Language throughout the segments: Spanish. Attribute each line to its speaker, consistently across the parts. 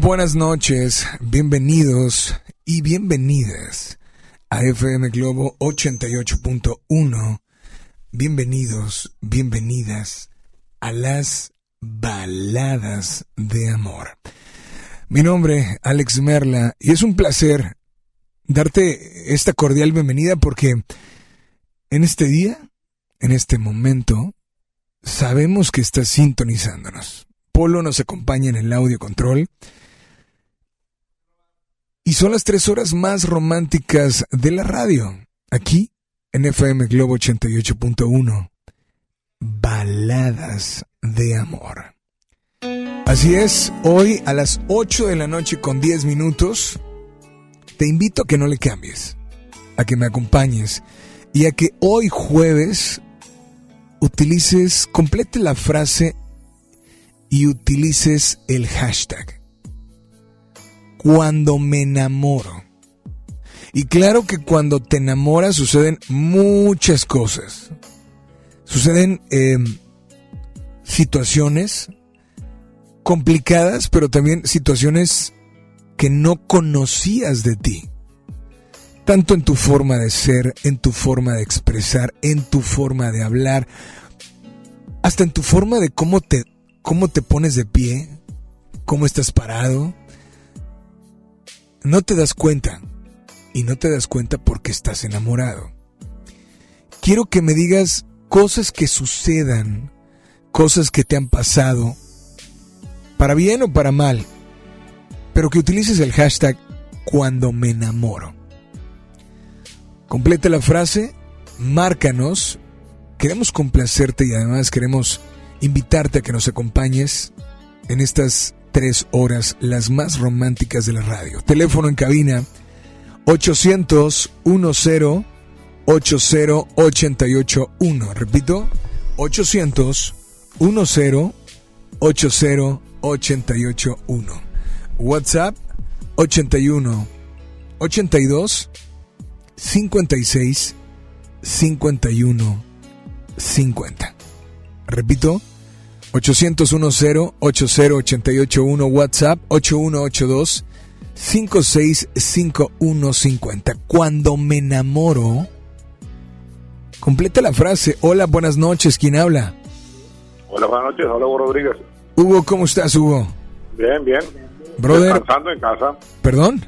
Speaker 1: buenas noches, bienvenidos y bienvenidas a FM Globo 88.1. Bienvenidos, bienvenidas a las baladas de amor. Mi nombre, Alex Merla, y es un placer darte esta cordial bienvenida porque en este día, en este momento, sabemos que estás sintonizándonos. Polo nos acompaña en el audio control y son las tres horas más románticas de la radio, aquí en FM Globo 88.1. Baladas de amor. Así es, hoy a las 8 de la noche con 10 minutos, te invito a que no le cambies, a que me acompañes y a que hoy jueves utilices, complete la frase y utilices el hashtag. Cuando me enamoro. Y claro que cuando te enamoras suceden muchas cosas. Suceden em, situaciones complicadas, pero también situaciones que no conocías de ti. Tanto en tu forma de ser, en tu forma de expresar, en tu forma de hablar, hasta en tu forma de cómo te, cómo te pones de pie, cómo estás parado. No te das cuenta. Y no te das cuenta porque estás enamorado. Quiero que me digas cosas que sucedan, cosas que te han pasado, para bien o para mal, pero que utilices el hashtag cuando me enamoro. Completa la frase, márcanos, queremos complacerte y además queremos invitarte a que nos acompañes en estas tres horas, las más románticas de la radio. Teléfono en cabina 800 10 80881. Repito, 800 10 80 881. WhatsApp 81 82 56 51 50. Repito, 801 80881 WhatsApp 8182 565150. Cuando me enamoro, completa la frase. Hola, buenas noches, ¿quién habla?
Speaker 2: Hola, buenas noches, hola Hugo Rodríguez.
Speaker 1: Hugo, ¿cómo estás, Hugo?
Speaker 2: Bien, bien.
Speaker 1: Brother.
Speaker 2: Descansando en casa.
Speaker 1: ¿Perdón?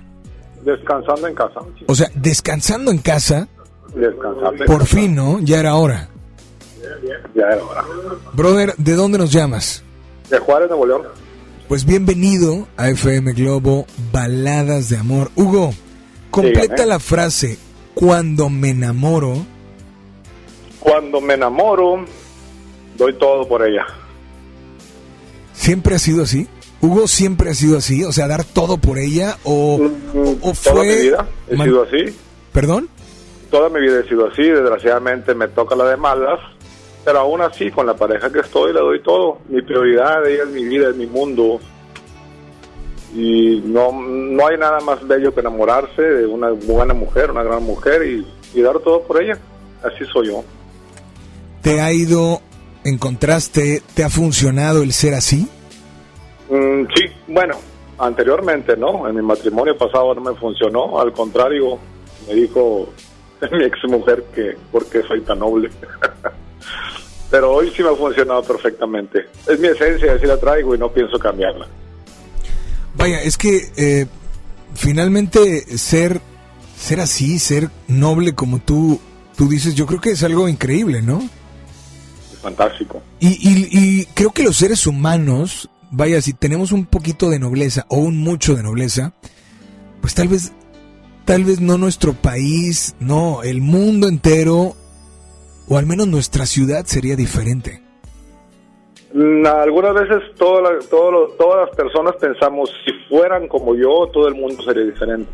Speaker 2: Descansando en casa.
Speaker 1: O sea, descansando en casa.
Speaker 2: Descansando en
Speaker 1: Por
Speaker 2: casa.
Speaker 1: fin, ¿no? Ya era hora.
Speaker 2: Ya era hora.
Speaker 1: Brother, ¿de dónde nos llamas?
Speaker 2: De Juárez, Nuevo León.
Speaker 1: Pues bienvenido a FM Globo Baladas de Amor. Hugo, completa
Speaker 2: Dígame.
Speaker 1: la frase cuando me enamoro.
Speaker 2: Cuando me enamoro, doy todo por ella.
Speaker 1: ¿Siempre ha sido así? Hugo siempre ha sido así, o sea, dar todo por ella o, o- o
Speaker 2: Toda
Speaker 1: fue
Speaker 2: mi vida he sido así.
Speaker 1: ¿Perdón?
Speaker 2: Toda mi vida he sido así. Desgraciadamente me toca la de malas. Pero aún así, con la pareja que estoy, le doy todo. Mi prioridad, ella es mi vida, es mi mundo. Y no, no hay nada más bello que enamorarse de una buena mujer, una gran mujer y, y dar todo por ella. Así soy yo.
Speaker 1: ¿Te ha ido, encontraste, te ha funcionado el ser así?
Speaker 2: Mm, sí, bueno, anteriormente no, en mi matrimonio pasado no me funcionó, al contrario, me dijo mi ex mujer que por qué soy tan noble. Pero hoy sí me ha funcionado perfectamente. Es mi esencia, así la traigo y no pienso cambiarla.
Speaker 1: Vaya, es que eh, finalmente ser, ser así, ser noble como tú, tú dices, yo creo que es algo increíble, ¿no?
Speaker 2: Es fantástico.
Speaker 1: Y, y, y creo que los seres humanos, vaya, si tenemos un poquito de nobleza o un mucho de nobleza, pues tal vez, tal vez no nuestro país, no, el mundo entero, o al menos nuestra ciudad sería diferente.
Speaker 2: Mm, Algunas veces toda la- todo todas las personas pensamos, si fueran como yo, todo el mundo sería diferente.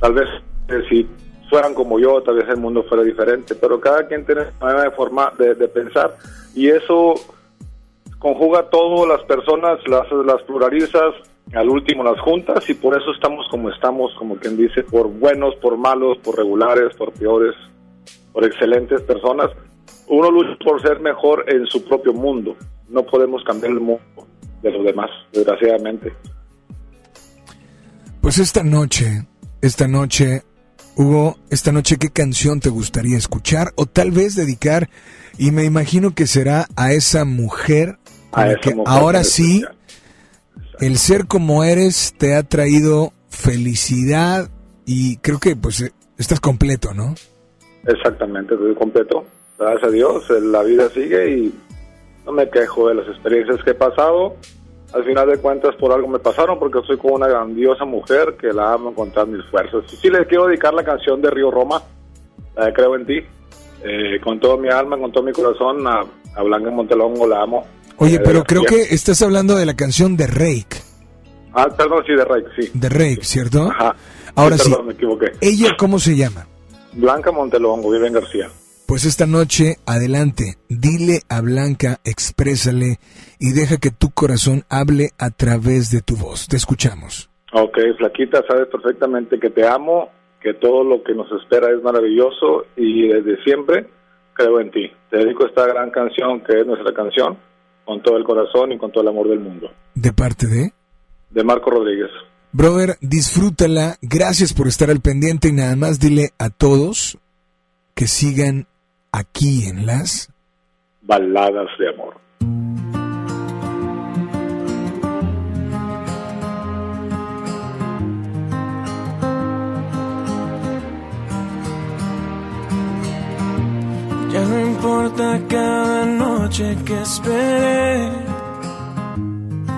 Speaker 2: Tal vez eh, si fueran como yo, tal vez el mundo fuera diferente, pero cada quien tiene su manera de, forma, de, pensar y eso conjuga todas las personas, las pluralizas, al último las juntas y por eso estamos como estamos, como quien dice, por buenos, por malos, por regulares, por peores, por excelentes personas. Uno lucha por ser mejor en su propio mundo. No podemos cambiar el mundo de los demás, desgraciadamente.
Speaker 1: Pues esta noche, esta noche, Hugo, esta noche, ¿qué canción te gustaría escuchar? O tal vez dedicar, y me imagino que será a esa mujer,
Speaker 2: A esa
Speaker 1: que
Speaker 2: mujer
Speaker 1: ahora sí, el ser como eres te ha traído felicidad y creo que pues estás completo, ¿no?
Speaker 2: Exactamente, estoy completo. Gracias a Dios, eh, la vida sigue y no me quejo de las experiencias que he pasado. Al final de cuentas, por algo me pasaron, porque soy con una grandiosa mujer que la amo con todas mis fuerzas. Y sí, les quiero dedicar la canción de Río Roma, la de Creo en ti, eh, con todo mi alma, con todo mi corazón. A, a Blanca Montelongo la amo.
Speaker 1: Oye,
Speaker 2: Eh,
Speaker 1: pero creo
Speaker 2: bien.
Speaker 1: que estás hablando de la canción de Rake,
Speaker 2: Ah, perdón, sí, de Rake, sí.
Speaker 1: de Rake, ¿cierto?
Speaker 2: Ajá.
Speaker 1: Ahora sí,
Speaker 2: perdón, me equivoqué.
Speaker 1: ¿ella cómo se llama?
Speaker 2: Blanca Montelongo, Viven García.
Speaker 1: Pues Pues esta noche, adelante, dile a Blanca, exprésale y deja que tu corazón hable a través de tu voz. Te escuchamos.
Speaker 2: Ok, Flaquita, sabes perfectamente que te amo, que todo lo que nos espera es maravilloso y desde siempre creo en ti. Te dedico esta gran canción que es nuestra canción con todo el corazón y con todo el amor del mundo.
Speaker 1: ¿De parte de?
Speaker 2: De Marco Rodríguez.
Speaker 1: Brother, disfrútala. Gracias por estar al pendiente y nada más dile a todos que sigan aquí en las
Speaker 2: baladas de amor.
Speaker 3: Ya no importa cada noche que espere,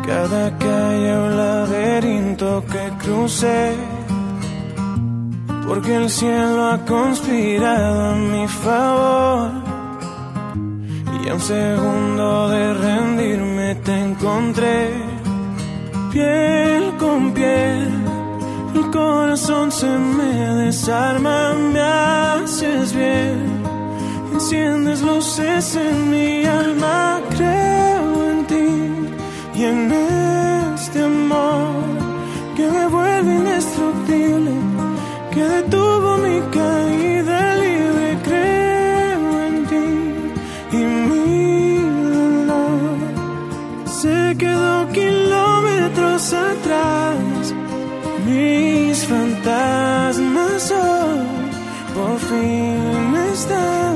Speaker 3: cada calle o laberinto que cruce, porque el cielo ha conspirado a mi favor. Y a un segundo de rendirme te encontré, piel con piel. El corazón se me desarma, me haces bien Enciendes luces en mi alma, ti y en este amor que me vuelve indestructible, que detuvo mi caída libre. Creo en ti y mi dolor se quedó kilómetros atrás. Mis fantasmas hoy por fin están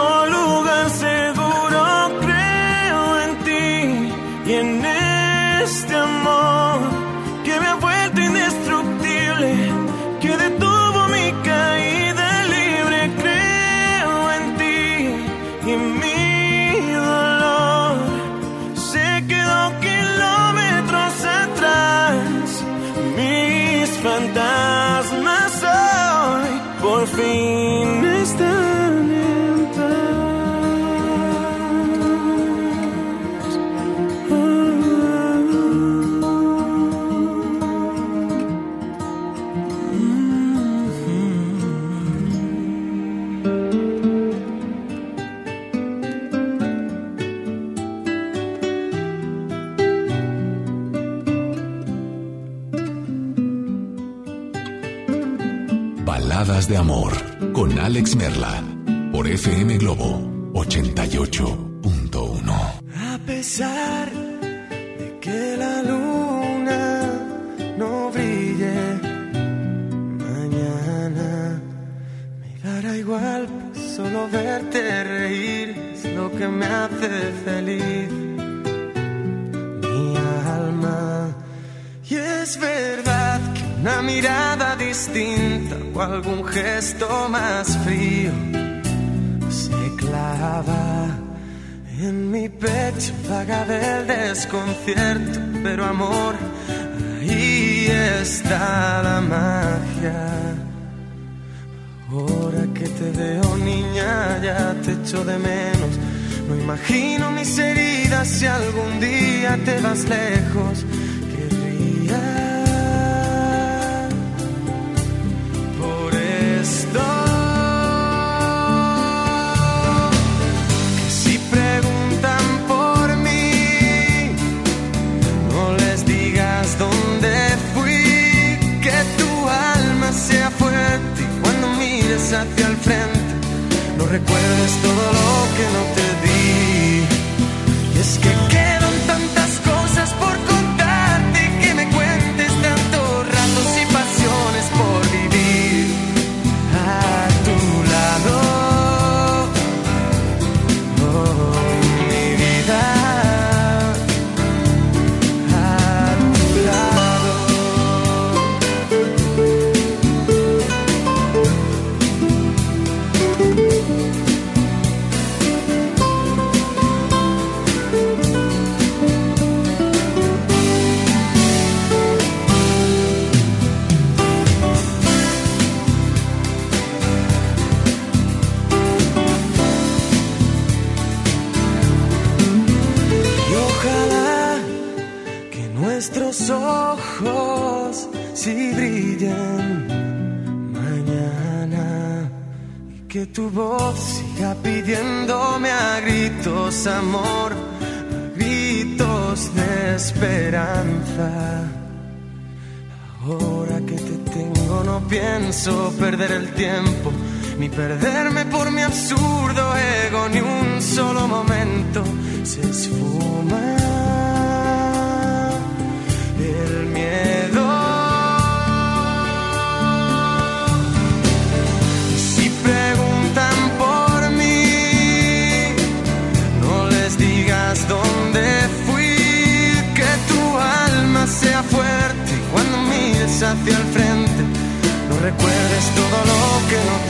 Speaker 3: único lugar seguro. Creo en ti y en este amor
Speaker 4: de amor con Alex Merla por FM Globo 88.1.
Speaker 3: A pesar de que la luna no brille mañana, me dará igual, pues solo verte reír es lo que me hace feliz. Mi alma, y es verdad que una mirada algún gesto más frío se clava en mi pecho vaga del desconcierto, pero amor, ahí está la magia. Ahora que te veo niña, ya te echo de menos. No imagino mis heridas si algún día te vas lejos. Hacia el frente, no recuerdes todo lo que no te di.
Speaker 5: Tu voz siga pidiéndome a gritos amor, a gritos de esperanza. Ahora que te tengo no pienso perder el tiempo ni perderme por mi absurdo ego ni un solo momento se esfuma hacia el frente, no recuerdes todo lo que no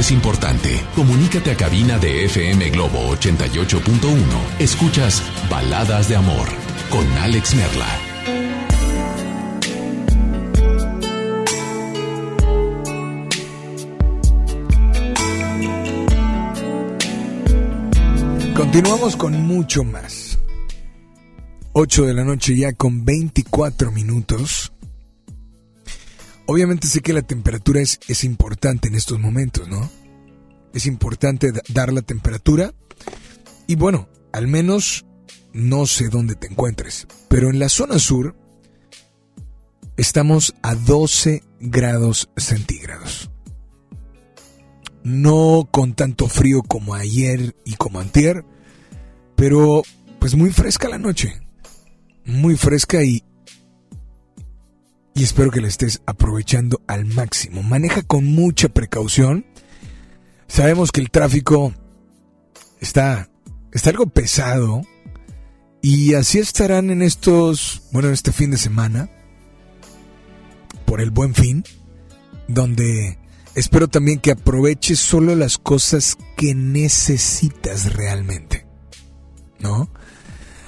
Speaker 5: es
Speaker 4: importante. Comunícate a cabina de FM Globo 88.1. Escuchas Baladas de Amor con Alex Merla.
Speaker 1: Continuamos con mucho más. 8 de la noche ya con 24 minutos. Obviamente sé que la temperatura es, es importante en estos momentos, ¿no? Es importante da- dar la temperatura. Y bueno, al menos no sé dónde te encuentres. Pero en la zona sur estamos a 12 grados centígrados. No con tanto frío como ayer y como antier, pero pues muy fresca la noche. Muy fresca y y espero que la estés aprovechando al máximo. Maneja con mucha precaución. Sabemos que el tráfico está está algo pesado y así estarán en estos, bueno, este fin de semana por el Buen Fin, donde espero también que aproveches solo las cosas que necesitas realmente. ¿No?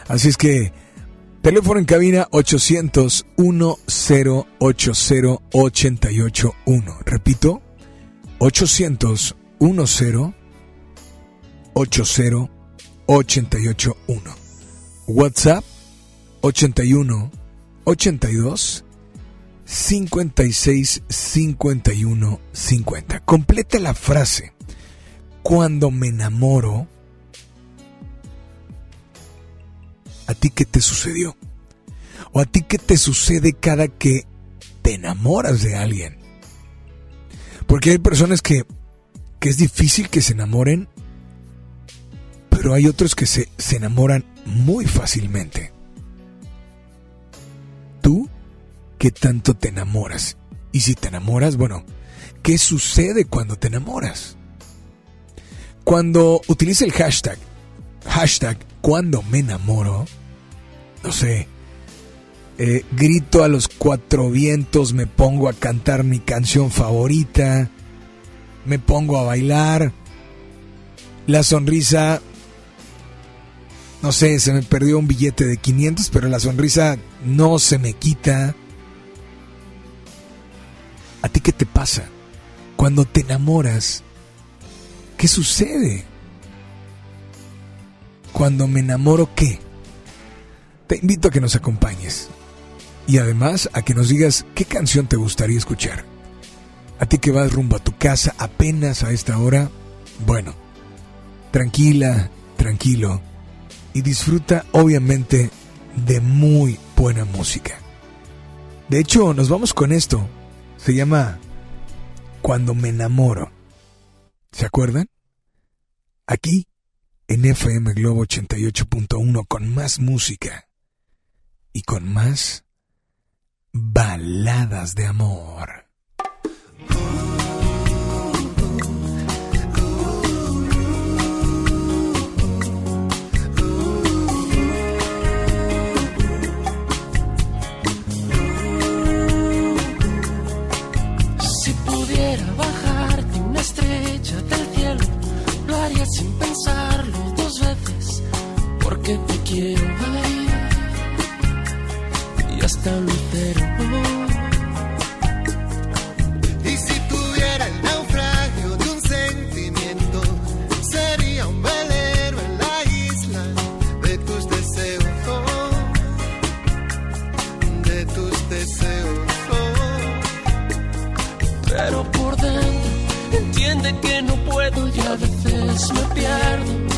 Speaker 1: Así es que teléfono en cabina 800 1080 881. Repito, 800 10 80 881. WhatsApp 81 82 56 51 50. Completa la frase. Cuando me enamoro, ¿a ti qué te sucedió? ¿O a ti qué te sucede cada que te enamoras de alguien? Porque hay personas que, que es difícil que se enamoren, pero hay otros que se, se enamoran muy fácilmente. ¿Tú qué tanto te enamoras? Y si te enamoras, bueno, ¿qué sucede cuando te enamoras? Cuando utiliza el hashtag, hashtag cuando me enamoro, no sé, eh, grito a los cuatro vientos, me pongo a cantar mi canción favorita, me pongo a bailar, la sonrisa, no sé, se me perdió un billete de 500, pero la sonrisa no se me quita. ¿A ti qué te pasa? Cuando te enamoras, ¿qué sucede? Cuando me enamoro, ¿qué? Te invito a que nos acompañes. y además a que nos digas qué canción te gustaría escuchar. A ti que vas rumbo a tu casa apenas a esta hora, bueno, tranquila, tranquilo y disfruta obviamente de muy buena música. De hecho, nos vamos con esto. Se llama Cuando me enamoro. ¿Se acuerdan? Aquí, en FM Globo 88.1, con más música y con más baladas de amor.
Speaker 6: Sin pensarlo dos veces, porque te quiero ahí y hasta lucero.
Speaker 7: Y si tuviera el naufragio de un sentimiento, sería un velero en la isla de tus deseos, de tus deseos.
Speaker 6: Pero entiende que no puedo y a veces me pierdo.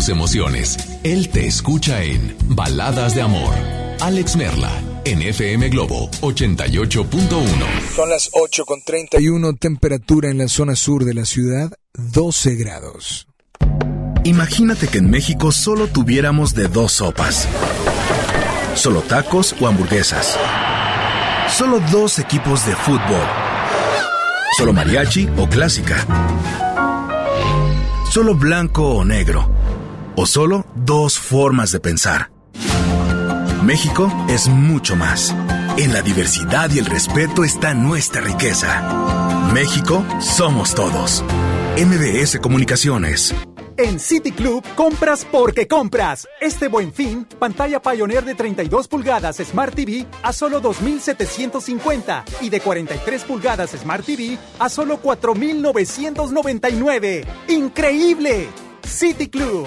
Speaker 4: Tus emociones. Él te escucha en Baladas de Amor. Alex Merla, en FM Globo 88.1.
Speaker 1: Son las 8 con 31, temperatura en la zona sur de la ciudad, 12 grados.
Speaker 8: Imagínate que en México solo tuviéramos de dos sopas. Solo tacos o hamburguesas. Solo dos equipos de fútbol. Solo mariachi o clásica. Solo blanco o negro. O solo dos formas de pensar. México es mucho más. En la diversidad y el respeto está nuestra riqueza. México somos todos. MBS Comunicaciones.
Speaker 9: En City Club compras porque compras. Este buen fin, pantalla Pioneer de 32 pulgadas Smart TV a solo 2.750 y de 43 pulgadas Smart TV a solo 4.999. ¡Increíble! City Club.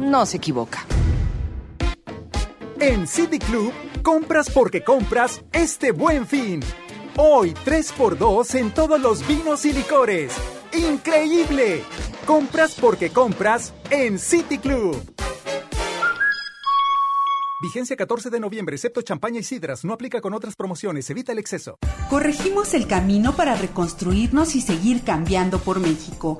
Speaker 10: no se equivoca.
Speaker 9: En City Club, compras porque compras este buen fin. Hoy 3x2 en todos los vinos y licores. ¡Increíble! Compras porque compras en City Club. Vigencia 14 de noviembre, excepto champaña y sidras. No aplica con otras promociones. Evita el exceso.
Speaker 11: Corregimos el camino para reconstruirnos y seguir cambiando por México.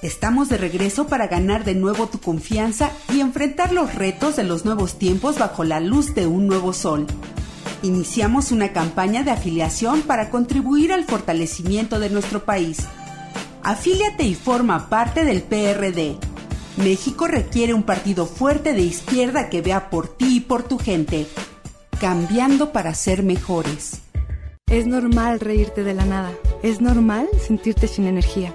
Speaker 11: Estamos de regreso para ganar de nuevo tu confianza y enfrentar los retos de los nuevos tiempos bajo la luz de un nuevo sol. Iniciamos una campaña de afiliación para contribuir al fortalecimiento de nuestro país. Afíliate y forma parte del PRD. México requiere un partido fuerte de izquierda que vea por ti y por tu gente, cambiando para ser mejores.
Speaker 12: Es normal reírte de la nada. Es normal sentirte sin energía.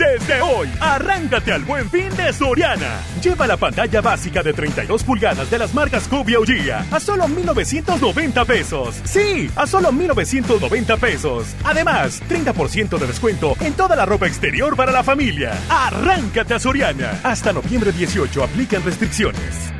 Speaker 13: Desde hoy, arráncate al buen fin de Soriana. Lleva la pantalla básica de 32 pulgadas de las marcas Cubia o a solo 1,990 pesos. Sí, a solo 1,990 pesos. Además, 30% de descuento en toda la ropa exterior para la familia. Arráncate a Soriana. Hasta noviembre 18 aplican restricciones.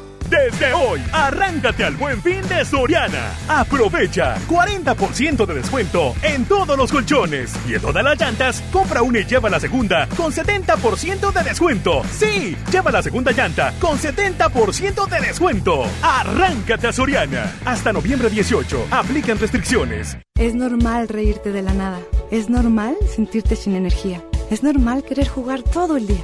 Speaker 13: Desde hoy, arráncate al buen fin de Soriana. Aprovecha 40% de descuento en todos los colchones y en todas las llantas. Compra una y lleva la segunda con 70% de descuento. Sí, lleva la segunda llanta con 70% de descuento. Arráncate a Soriana. Hasta noviembre 18. Aplican restricciones.
Speaker 12: Es normal reírte de la nada. Es normal sentirte sin energía. Es normal querer jugar todo el día.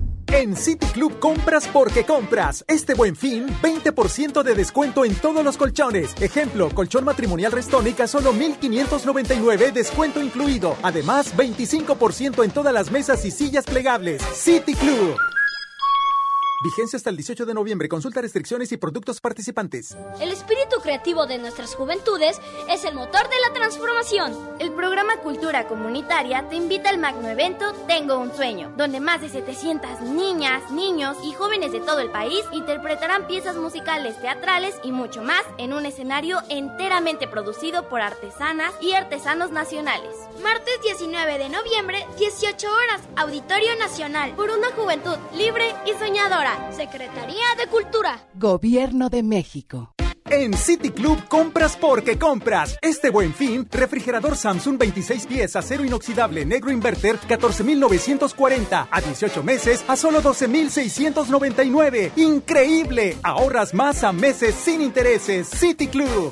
Speaker 9: En City Club compras porque compras. Este buen fin, 20% de descuento en todos los colchones. Ejemplo, colchón matrimonial Restónica, solo 1599, descuento incluido. Además, 25% en todas las mesas y sillas plegables. City Club. Vigencia hasta el 18 de noviembre. Consulta restricciones y productos participantes.
Speaker 14: El espíritu creativo de nuestras juventudes es el motor de la transformación.
Speaker 15: El programa Cultura Comunitaria te invita al magno evento Tengo un sueño, donde más de 700 niñas, niños y jóvenes de todo el país interpretarán piezas musicales, teatrales y mucho más en un escenario enteramente producido por artesanas y artesanos nacionales.
Speaker 14: Martes 19 de noviembre, 18 horas, Auditorio Nacional, por una juventud libre y soñadora. Secretaría de Cultura.
Speaker 10: Gobierno de México.
Speaker 9: En City Club compras porque compras. Este buen fin, refrigerador Samsung 26 pies, acero inoxidable, negro inverter, 14,940. A 18 meses, a solo 12,699. ¡Increíble! Ahorras más a meses sin intereses. City Club.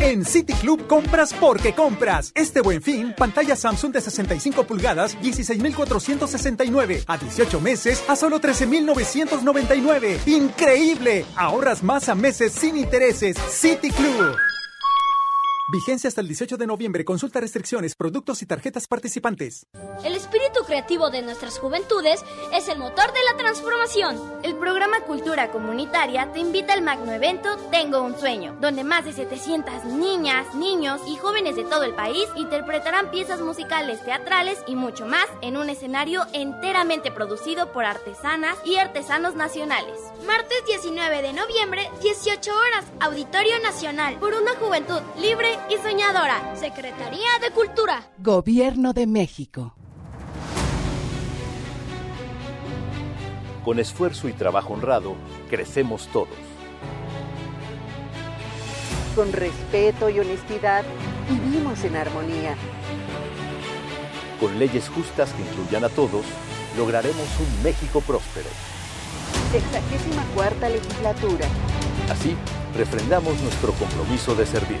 Speaker 9: En City Club compras porque compras. Este buen fin, pantalla Samsung de 65 pulgadas, 16,469. A 18 meses, a solo 13,999. ¡Increíble! Ahorras más a meses sin intereses. City Club. Vigencia hasta el 18 de noviembre. Consulta restricciones, productos y tarjetas participantes.
Speaker 14: El espíritu creativo de nuestras juventudes es el motor de la transformación.
Speaker 15: El programa Cultura Comunitaria te invita al magno evento Tengo un sueño, donde más de 700 niñas, niños y jóvenes de todo el país interpretarán piezas musicales, teatrales y mucho más en un escenario enteramente producido por artesanas y artesanos nacionales.
Speaker 14: Martes 19 de noviembre, 18 horas, Auditorio Nacional, por una juventud libre y soñadora. Secretaría de Cultura.
Speaker 16: Gobierno de México.
Speaker 17: Con esfuerzo y trabajo honrado, crecemos todos.
Speaker 16: Con respeto y honestidad, vivimos en armonía.
Speaker 17: Con leyes justas que incluyan a todos, lograremos un México próspero.
Speaker 16: Sexagésima cuarta legislatura.
Speaker 17: Así, refrendamos nuestro compromiso de servir.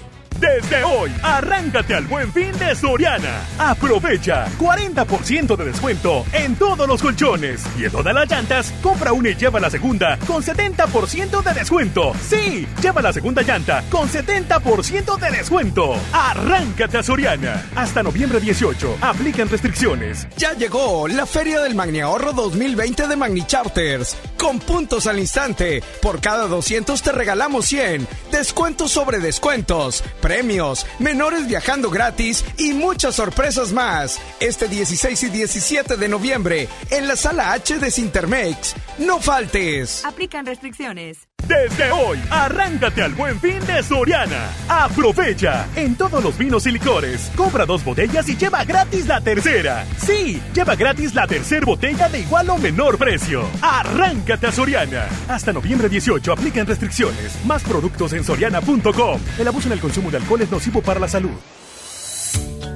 Speaker 13: Desde hoy, arráncate al buen fin de Soriana. Aprovecha 40% de descuento en todos los colchones y en todas las llantas. Compra una y lleva la segunda con 70% de descuento. Sí, lleva la segunda llanta con 70% de descuento. Arráncate a Soriana. Hasta noviembre 18. Aplican restricciones.
Speaker 18: Ya llegó la Feria del Magni Ahorro 2020 de Magni Charters. Con puntos al instante. Por cada 200 te regalamos 100. Descuentos sobre descuentos premios, menores viajando gratis y muchas sorpresas más. Este 16 y 17 de noviembre en la sala H de Sintermex. No faltes.
Speaker 19: Aplican restricciones.
Speaker 13: Desde hoy, arráncate al buen fin de Soriana. Aprovecha en todos los vinos y licores. Compra dos botellas y lleva gratis la tercera. Sí, lleva gratis la tercera botella de igual o menor precio. Arráncate a Soriana. Hasta noviembre 18 aplican restricciones. Más productos en soriana.com. El abuso en el consumo de alcohol es nocivo para la salud.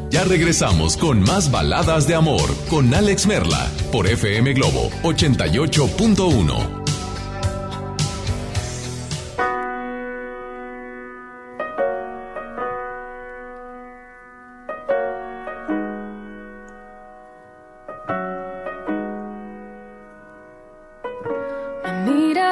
Speaker 4: Ya regresamos con más baladas de amor con Alex Merla por FM Globo 88.1.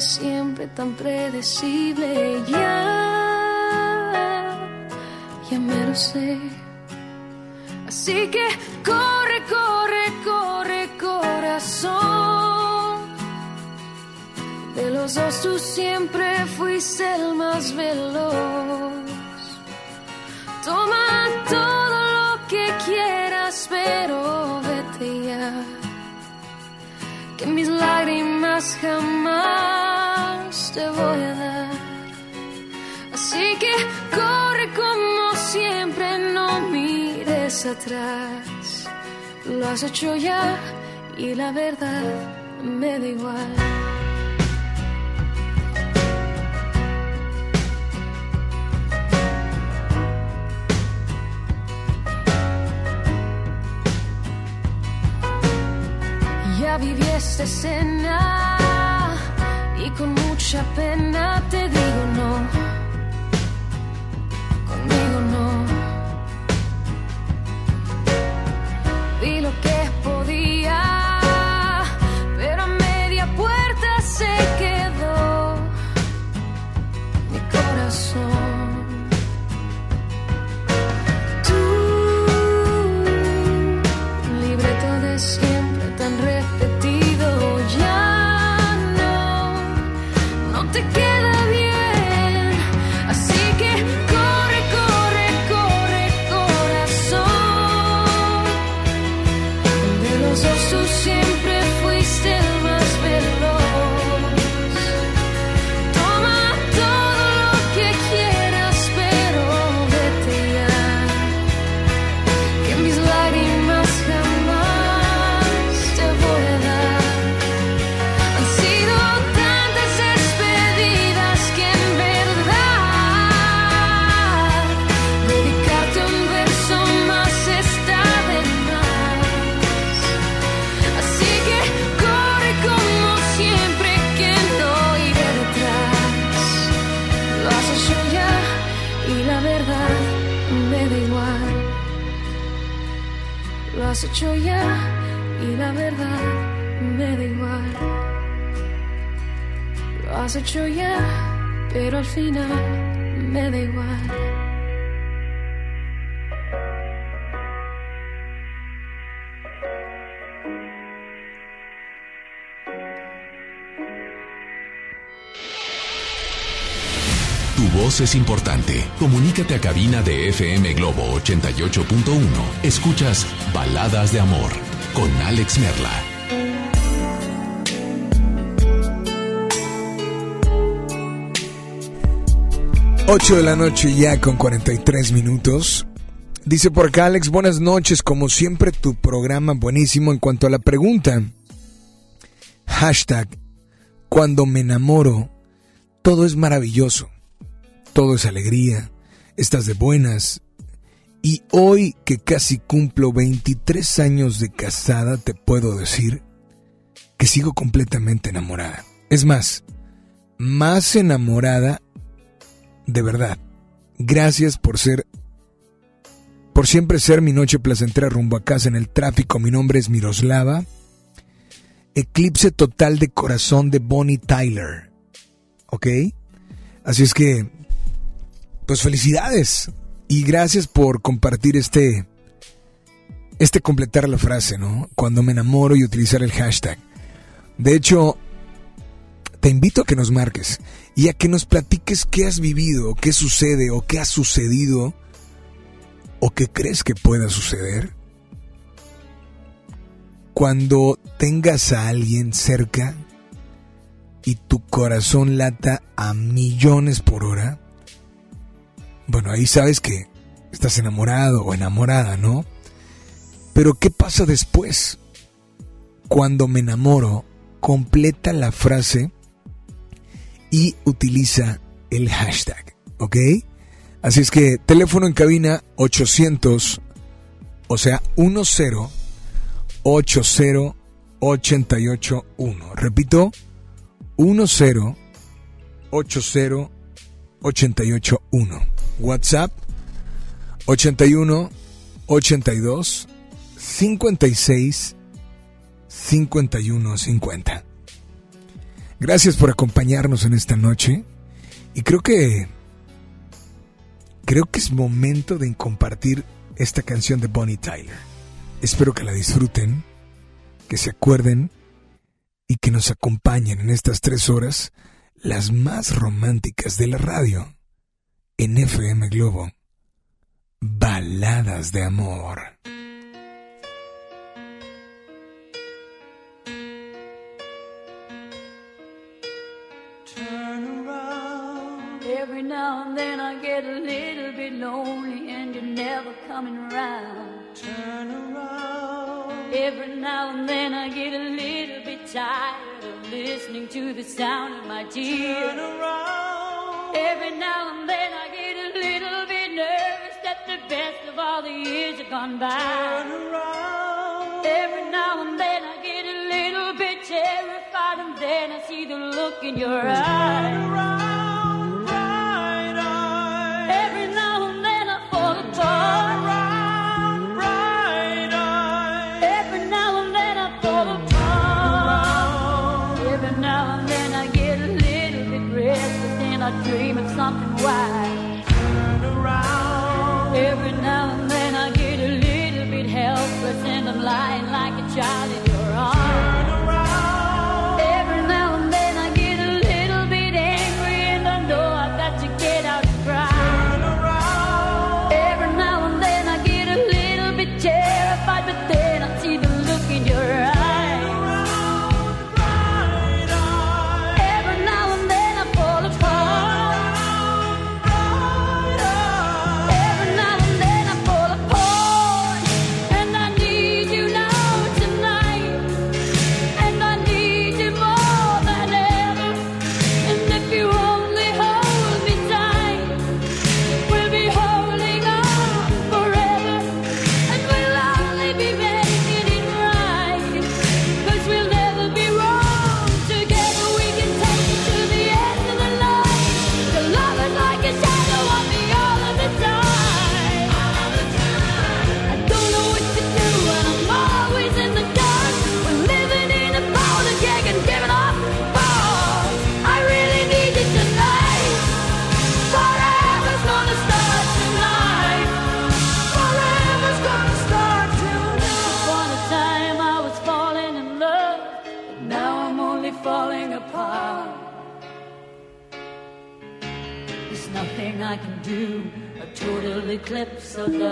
Speaker 20: siempre tan predecible. Ya, ya me lo sé. Así que corre, corre, corre, corazón. De los dos tú siempre fuiste el más veloz. Toma todo lo que quieras, pero vete ya que mis lágrimas jamás te voy a dar. Así que corre como siempre, no mires atrás. Lo has hecho ya y la verdad me da igual. Con mucha
Speaker 4: es importante. Comunícate a cabina de FM Globo 88.1. Escuchas Baladas de Amor con Alex Merla.
Speaker 1: Ocho de la noche ya con 43 minutos. Dice por acá Alex, buenas noches. Como siempre, tu programa buenísimo en cuanto a la pregunta. Hashtag, cuando me enamoro, todo es maravilloso. Todo es alegría. Estás de buenas. Y hoy que casi cumplo 23 años de casada, te puedo decir que sigo completamente enamorada. Es más, más enamorada de verdad. Gracias por ser, por siempre ser mi noche placentera rumbo a casa en el tráfico. Mi nombre es Miroslava. Eclipse total de corazón de Bonnie Tyler. ¿Ok? Así es que, pues felicidades. Y gracias por compartir este, este completar la frase, ¿no? Cuando me enamoro y utilizar el hashtag. De hecho, te invito a que nos marques y a que nos platiques qué has vivido, qué sucede o qué ha sucedido o qué crees que pueda suceder cuando tengas a alguien cerca y tu corazón lata a millones por hora. Bueno, ahí sabes que estás enamorado o enamorada, ¿no? Pero ¿qué pasa después? Cuando me enamoro, completa la frase y utiliza el hashtag, ¿ok? Así es que teléfono en cabina 800, o sea, 10 80 881. Repito, 10 80 881. WhatsApp 81 82 56 51 50. Gracias por acompañarnos en esta noche y creo que creo que es momento de compartir esta canción de Bonnie Tyler. Espero que la disfruten, que se acuerden y que nos acompañen en estas tres horas, las más románticas de la radio, en FM Globo. Baladas de amor.
Speaker 21: Turn around. Every now and then I get a little bit lonely and you're never coming around. Turn around. Every now and then I get a little bit tired of listening to the sound of my tears. Turn around. Every now and then I get a little bit nervous that the best of all the years have gone by. Turn around. Every now and then I get a little bit terrified and then I see the look in your eyes.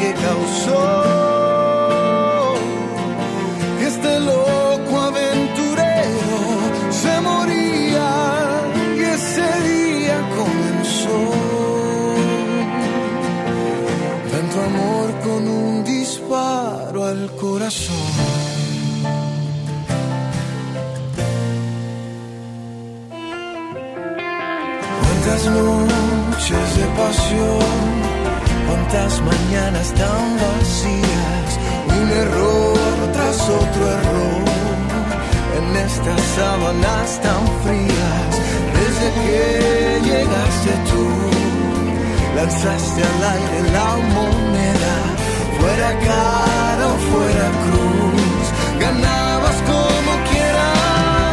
Speaker 21: que causó este loco aventurero se moría y ese día comenzó tanto amor con un disparo al corazón. Cuántas noches de pasión tantas mañanas tan vacías, un error
Speaker 5: tras otro error, en estas sábanas tan frías, desde que llegaste tú, lanzaste al aire la moneda, fuera cara o fuera cruz, ganabas como quieras,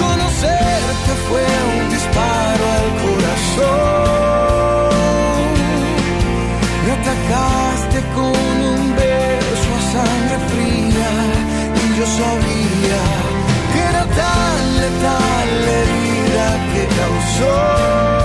Speaker 5: conocerte fue un disparo con un beso a sangre fría y yo sabía que era tan letal la herida que causó.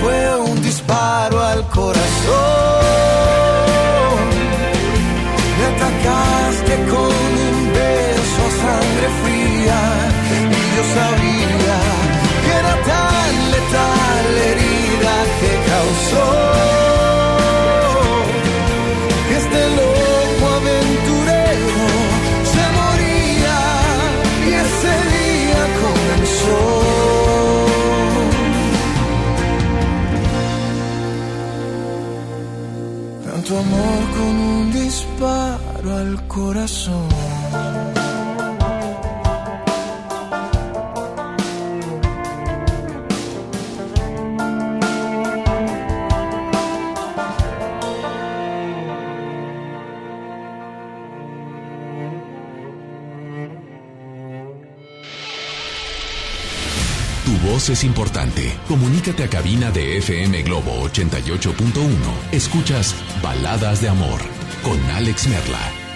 Speaker 5: Fue un disparo al corazón. La herida que causó. Este loco aventurero se moría y ese día comenzó. Tanto amor con un disparo al corazón.
Speaker 4: Es importante. Comunícate a cabina de FM Globo 88.1. Escuchas Baladas de Amor con Alex Merla.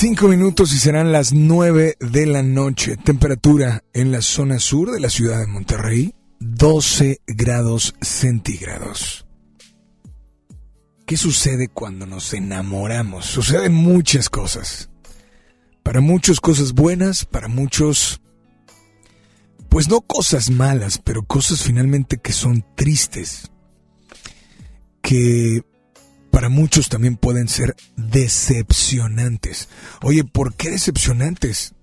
Speaker 1: Cinco minutos y serán las nueve de la noche. Temperatura en la zona sur de la ciudad de Monterrey, 12 grados centígrados. ¿Qué sucede cuando nos enamoramos? Suceden muchas cosas. Para muchos cosas buenas, para muchos, pues no cosas malas, pero cosas finalmente que son tristes. Que para muchos también pueden ser decepcionantes. Oye, ¿por qué decepcionantes?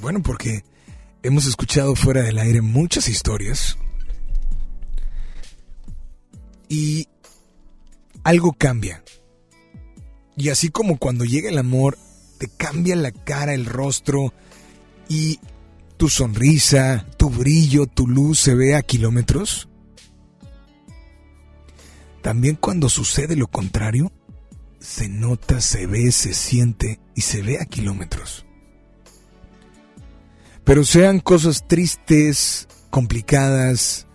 Speaker 1: Bueno, porque hemos escuchado fuera del aire muchas historias y algo cambia. Y así como cuando llega el amor, te cambia la cara, el rostro y tu sonrisa, tu brillo, tu luz se ve a kilómetros. También cuando sucede lo contrario, se nota, se ve, se siente y se ve a kilómetros. Pero sean cosas tristes, complicadas,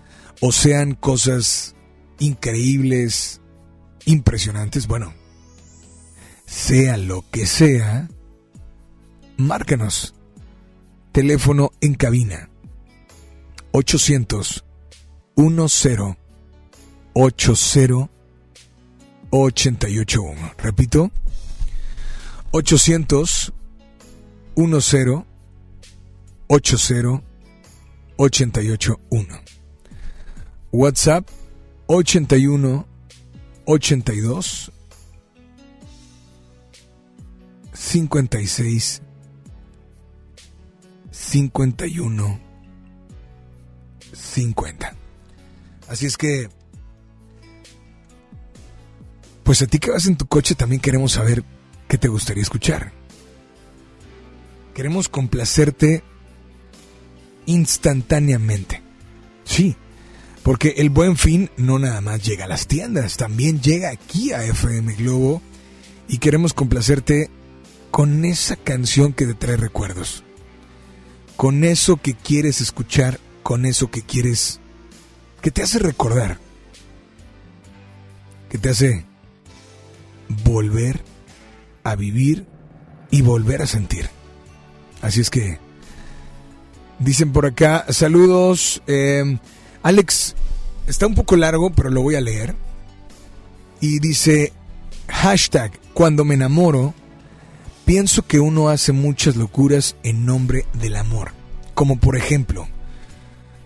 Speaker 1: o sean cosas increíbles, impresionantes, bueno, sea lo que sea, márcanos. Teléfono en cabina 800 10 80 881. Repito, 800 10 80 881. WhatsApp 81 82 56 51 50. Así es que, pues a ti que vas en tu coche también queremos saber qué te gustaría escuchar. Queremos complacerte instantáneamente. Sí, porque el buen fin no nada más llega a las tiendas, también llega aquí a FM Globo y queremos complacerte con esa canción que te trae recuerdos, con eso que quieres escuchar, con eso que quieres, que te hace recordar, que te hace volver a vivir y volver a sentir. Así es que Dicen por acá, saludos. eh, Alex, está un poco largo, pero lo voy a leer. Y dice, hashtag, cuando me enamoro, pienso que uno hace muchas locuras en nombre del amor. Como por ejemplo,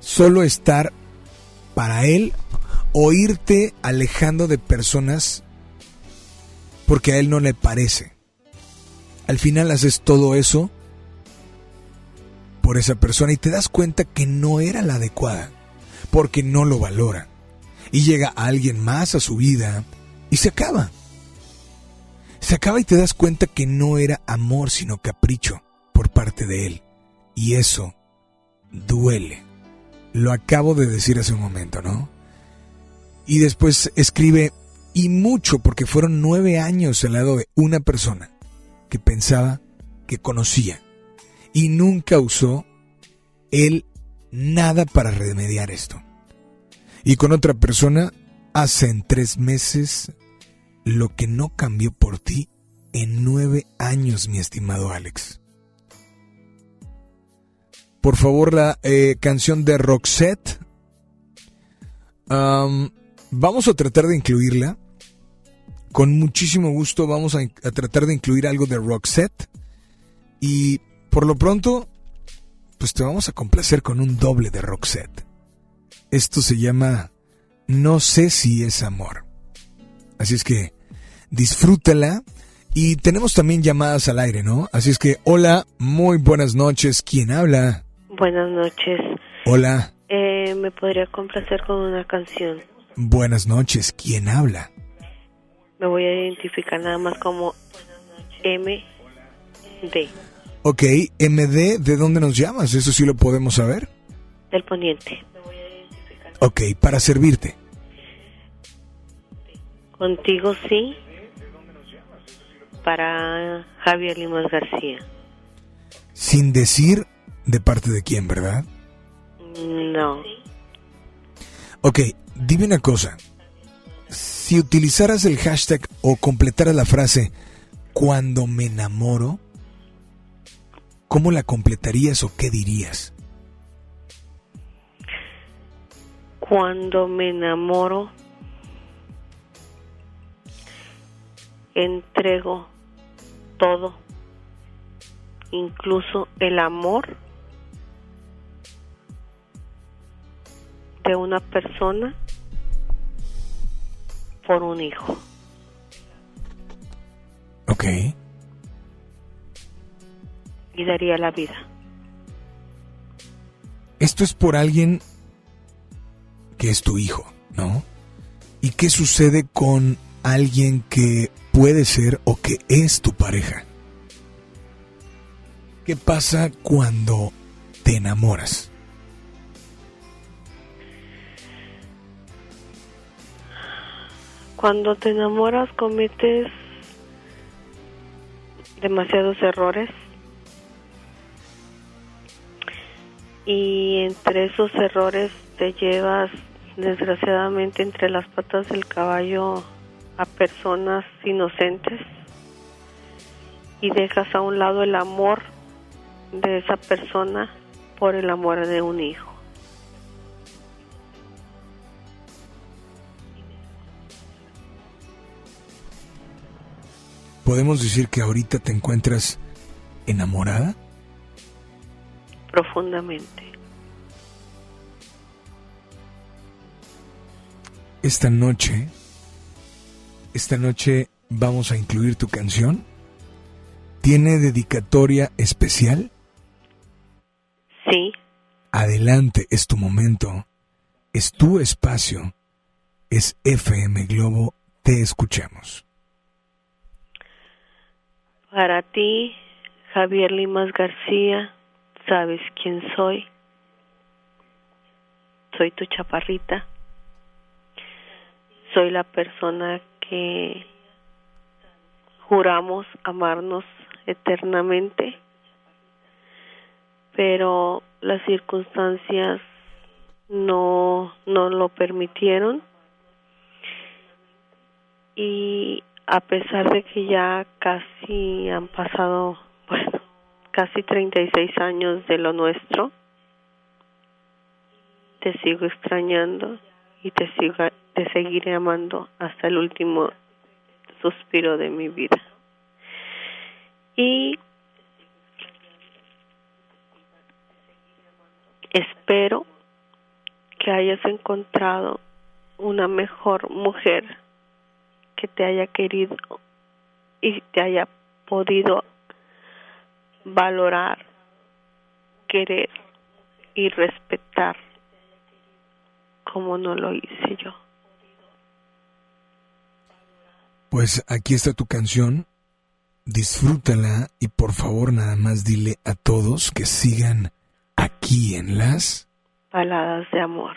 Speaker 1: solo estar para él o irte alejando de personas porque a él no le parece. Al final haces todo eso por esa persona y te das cuenta que no era la adecuada, porque no lo valora. Y llega alguien más a su vida y se acaba. Se acaba y te das cuenta que no era amor, sino capricho por parte de él. Y eso duele. Lo acabo de decir hace un momento, ¿no? Y después escribe, y mucho porque fueron nueve años al lado de una persona que pensaba que conocía y nunca usó él nada para remediar esto. Y con otra persona hace en tres meses lo que no cambió por ti en nueve años, mi estimado Alex. Por favor, la eh, canción de Roxette. vamos a tratar de incluirla. Con muchísimo gusto vamos a, a, tratar de incluir algo de Roxette. Y por lo pronto, pues te vamos a complacer con un doble de Roxette. Esto se llama No sé si es amor. Así es que disfrútala. Y tenemos también llamadas al aire, ¿no? Así es que, hola, muy buenas noches. ¿Quién habla?
Speaker 22: Buenas noches.
Speaker 1: Hola.
Speaker 22: Eh, ¿Me podría complacer con una canción?
Speaker 1: Buenas noches. ¿Quién habla?
Speaker 22: Me voy a identificar nada más como MD.
Speaker 1: Ok, MD, ¿de dónde nos llamas? Eso sí lo podemos saber.
Speaker 22: Del poniente.
Speaker 1: Ok, para servirte.
Speaker 22: Contigo sí. Para Javier Limas García.
Speaker 1: Sin decir de parte de quién, ¿verdad?
Speaker 22: No.
Speaker 1: Ok, dime una cosa. Si utilizaras el hashtag o completaras la frase cuando me enamoro, ¿cómo la completarías o qué dirías?
Speaker 22: Cuando me enamoro, entrego todo, incluso el amor de una persona por un hijo.
Speaker 1: Ok.
Speaker 22: Y daría la vida.
Speaker 1: Esto es por alguien que es tu hijo, ¿no? ¿Y qué sucede con alguien que puede ser o que es tu pareja? ¿Qué pasa cuando te enamoras?
Speaker 22: Cuando te enamoras cometes demasiados errores y entre esos errores te llevas desgraciadamente entre las patas del caballo a personas inocentes y dejas a un lado el amor de esa persona por el amor de un hijo.
Speaker 1: ¿Podemos decir que ahorita te encuentras enamorada?
Speaker 22: Profundamente.
Speaker 1: Esta noche, esta noche vamos a incluir tu canción. ¿Tiene dedicatoria especial?
Speaker 22: Sí.
Speaker 1: Adelante, es tu momento. Es tu espacio. Es FM Globo. Te escuchamos.
Speaker 22: Para ti, Javier Limas García, sabes quién soy. Soy tu chaparrita. Soy la persona que juramos amarnos eternamente, pero las circunstancias no, no lo permitieron y a pesar de que ya casi han pasado, bueno, casi 36 años de lo nuestro, te sigo extrañando y te sigo te seguiré amando hasta el último suspiro de mi vida. Y espero que hayas encontrado una mejor mujer que te haya querido y te haya podido valorar, querer y respetar como no lo hice yo.
Speaker 1: Pues aquí está tu canción disfrútala y por favor nada más dile a todos que sigan aquí en las
Speaker 22: baladas de amor.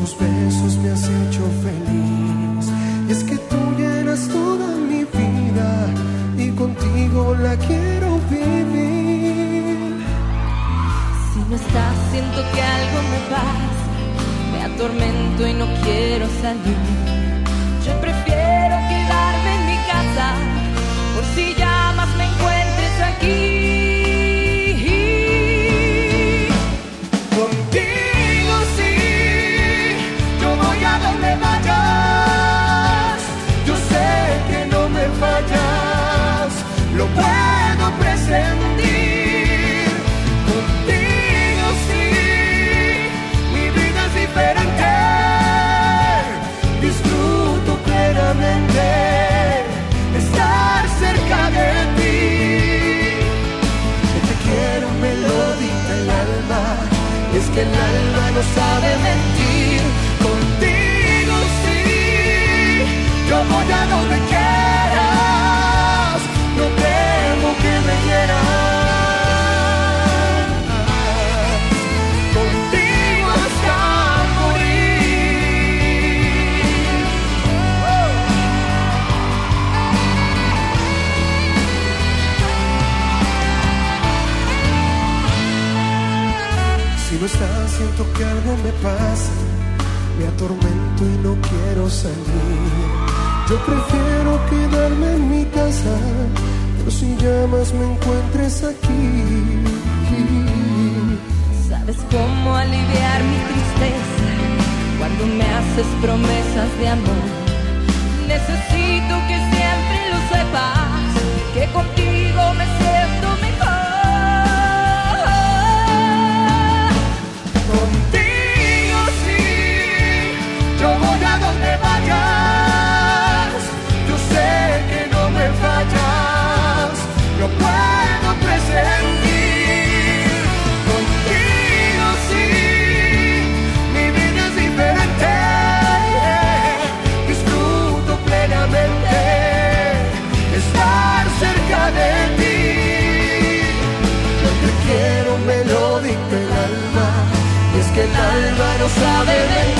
Speaker 5: Tus besos me has hecho feliz. Y es que tú llenas toda mi vida y contigo la quiero vivir.
Speaker 20: Si no estás, siento que algo me pasa. Me atormento y no quiero salir. Yo prefiero quedarme en mi casa.
Speaker 5: El alma. Y es que el alma no sabe mentir. Contigo sí, yo voy a donde Siento que algo me pasa. Me atormento y no quiero salir. Yo prefiero quedarme en mi casa. Pero si llamas, me encuentres aquí.
Speaker 20: ¿Sabes cómo aliviar mi tristeza cuando me haces promesas de amor? Necesito
Speaker 5: no sabe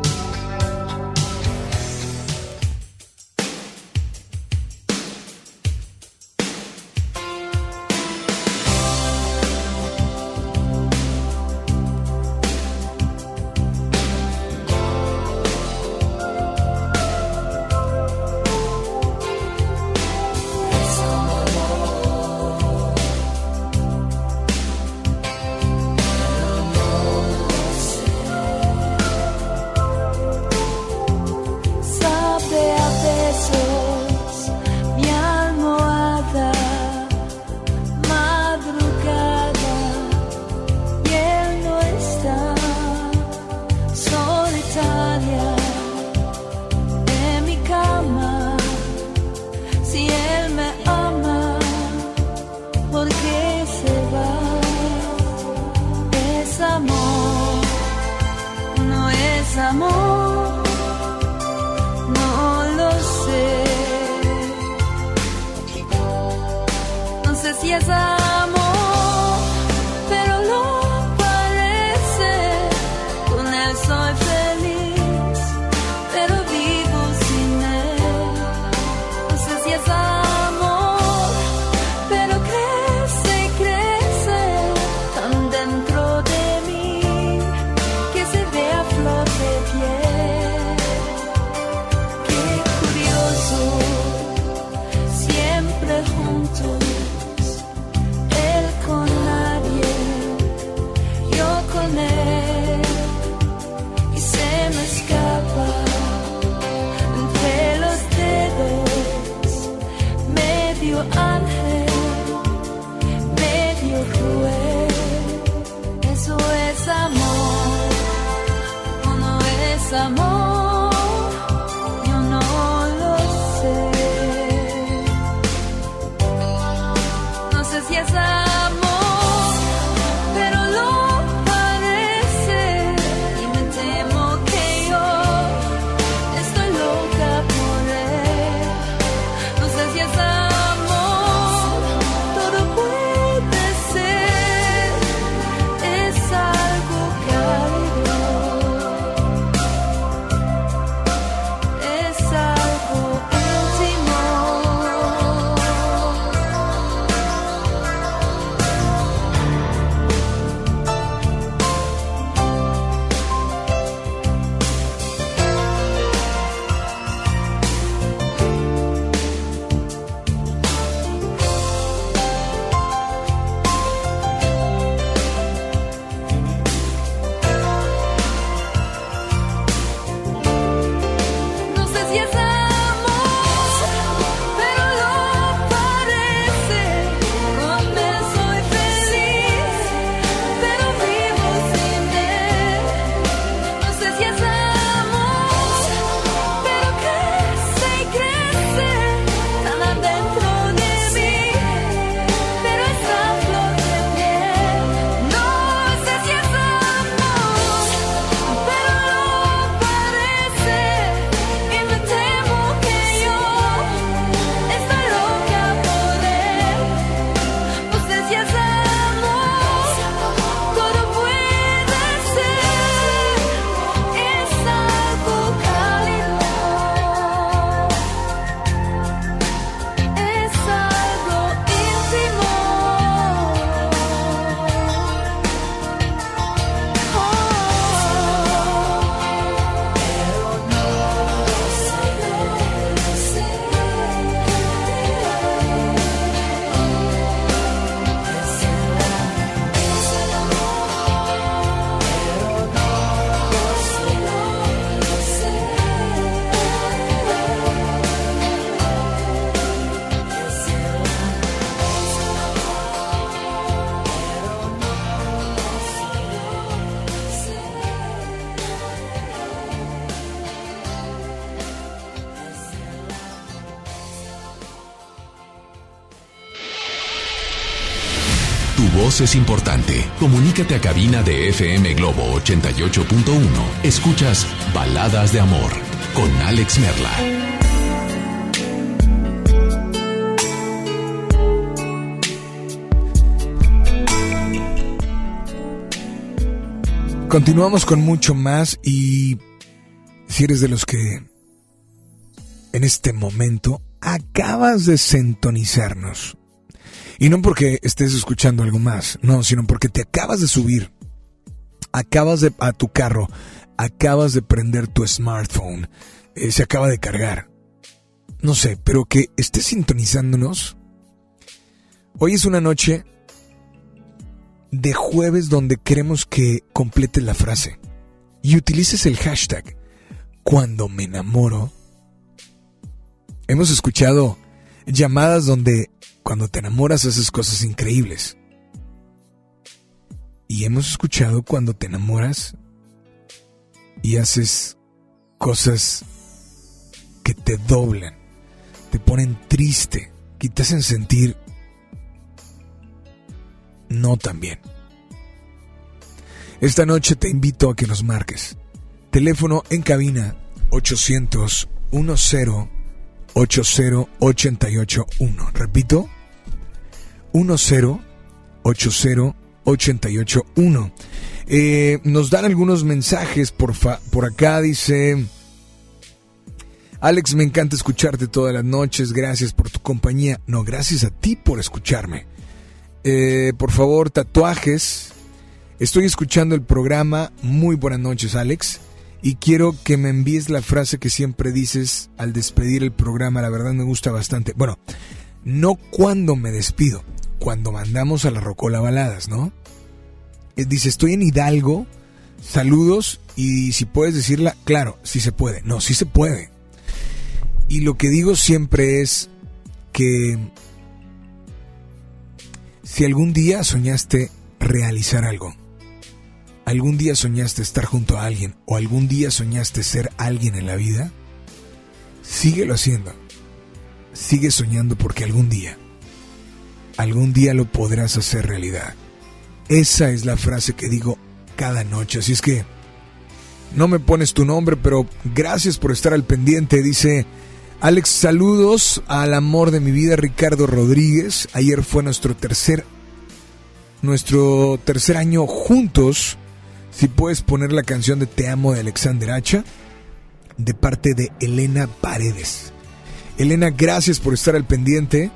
Speaker 21: es
Speaker 4: importante. Comunícate a cabina de FM Globo 88.1. Escuchas Baladas de Amor con Alex Merla.
Speaker 1: Continuamos con mucho más y si eres de los que en este momento acabas de sintonizarnos y no porque estés escuchando algo más, no, sino porque te acabas de subir, acabas de a tu carro, acabas de prender tu smartphone, eh, se acaba de cargar. No sé, pero que estés sintonizándonos. Hoy es una noche de jueves donde queremos que completes la frase y utilices el hashtag cuando me enamoro. Hemos escuchado llamadas donde cuando te enamoras haces cosas increíbles. Y hemos escuchado cuando te enamoras y haces cosas que te doblan, te ponen triste, que te hacen sentir no tan bien. Esta noche te invito a que nos marques
Speaker 23: Teléfono en cabina 800 10 80 881. Repito, 10 80 881. Eh, nos dan algunos mensajes por, por acá, dice... Alex, me encanta escucharte todas las noches, gracias por tu compañía. No, gracias a ti por escucharme. Eh, por favor, tatuajes. Estoy escuchando el programa. Muy buenas noches, Alex. Y quiero que me envíes la frase que siempre dices al despedir el programa. La verdad me gusta bastante. Bueno, no cuando me despido, cuando mandamos a la Rocola Baladas, ¿no? Eh, dice, estoy en Hidalgo, saludos y si puedes decirla, claro, si se puede. No, sí se puede. Y lo que digo siempre es que si algún día soñaste realizar algo, algún día soñaste estar junto a alguien o algún día soñaste ser alguien en la vida, síguelo haciendo. Sigue soñando porque algún día, algún día lo podrás hacer realidad. Esa es la frase que digo cada noche. Así es que no me pones tu nombre, pero gracias por estar al pendiente. Dice Alex, saludos al amor de mi vida, Ricardo Rodríguez. Ayer fue nuestro tercer, nuestro tercer año juntos. Si puedes poner la canción de Te amo de Alexander Hacha, de parte de Elena Paredes. Elena, gracias por estar al pendiente.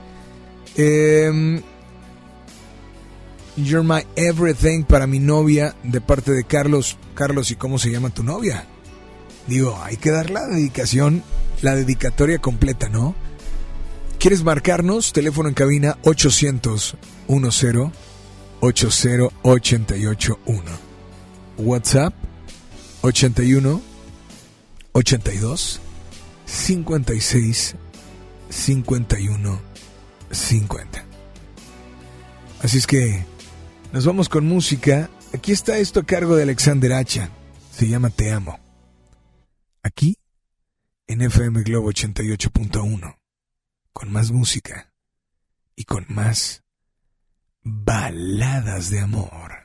Speaker 23: Em, you're my everything para mi novia, de parte de Carlos. Carlos, ¿y cómo se llama tu novia? Digo, hay que dar la dedicación la dedicatoria completa, ¿no? ¿Quieres marcarnos? Teléfono en cabina 800 10 80 881. WhatsApp 81 82 56 51 50. Así es que nos vamos con música. Aquí está esto a cargo de Alexander Hacha. Se llama Te Amo. Aquí en FM Globo 88.1, con más música y con más baladas de amor.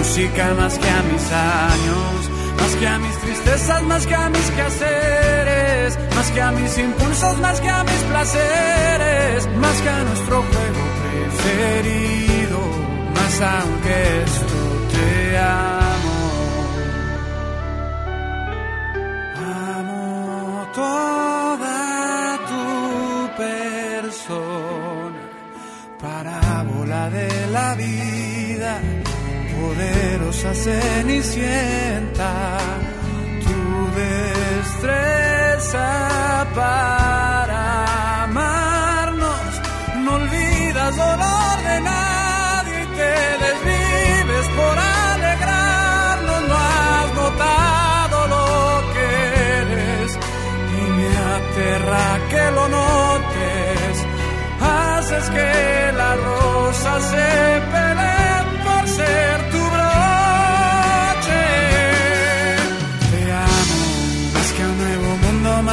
Speaker 23: Música más que a mis años, más que a mis tristezas, más que a mis quehaceres, más que a mis impulsos, más que a mis placeres, más que a nuestro juego preferido, más aunque esto te amo. Amo toda tu persona, parábola de la vida poderosa cenicienta, tu destreza para amarnos, no olvidas dolor de nadie y te desvives por alegrarnos, no has notado lo que eres y me aterra que lo notes, haces que la rosa se pelee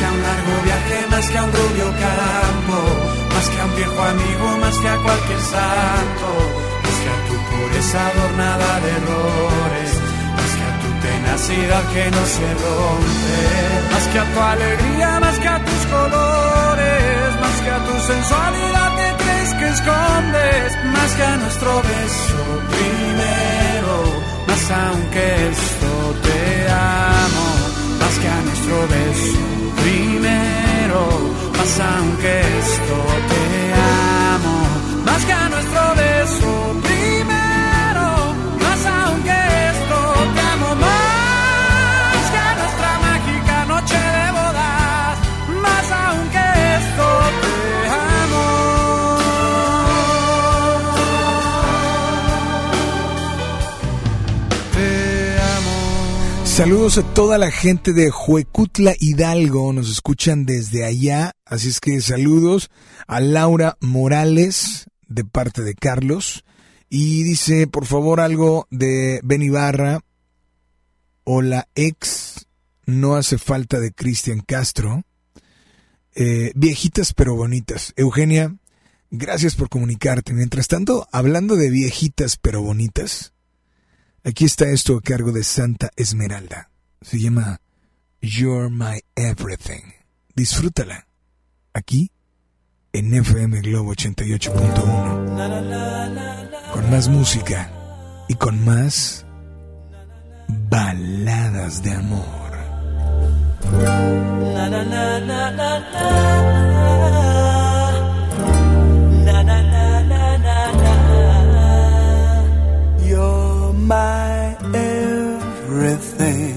Speaker 23: que a un largo viaje, más que a un rubio campo, más que a un viejo amigo, más que a cualquier santo, más que a tu pureza adornada de errores tenacidad que no se rompe. Más que a tu alegría, más que a tus colores, más que a tu sensualidad que crees que escondes, más que a nuestro beso primero, más aunque esto te amo, más que a nuestro beso primero, más aunque esto te amo, más que a nuestro beso
Speaker 1: Saludos a toda la gente de Juecutla Hidalgo, nos escuchan desde allá, así es que saludos a Laura Morales de parte de Carlos y dice por favor algo de Ben Ibarra o la ex no hace falta de Cristian Castro, eh, viejitas pero bonitas. Eugenia, gracias por comunicarte. Mientras tanto, hablando de viejitas pero bonitas, Aquí está esto a cargo de Santa Esmeralda. Se llama You're My Everything. Disfrútala. Aquí en FM Globo 88.1. Con más música y con más baladas de amor.
Speaker 5: My everything.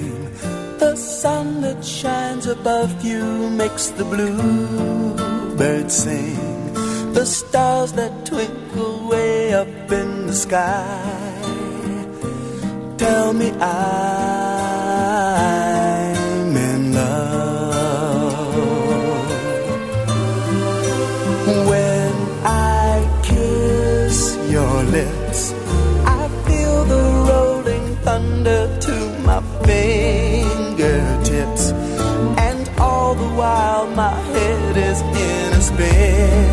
Speaker 5: The sun that shines above you makes the bluebirds sing. The stars that twinkle way up in the sky. Tell me I'm beber.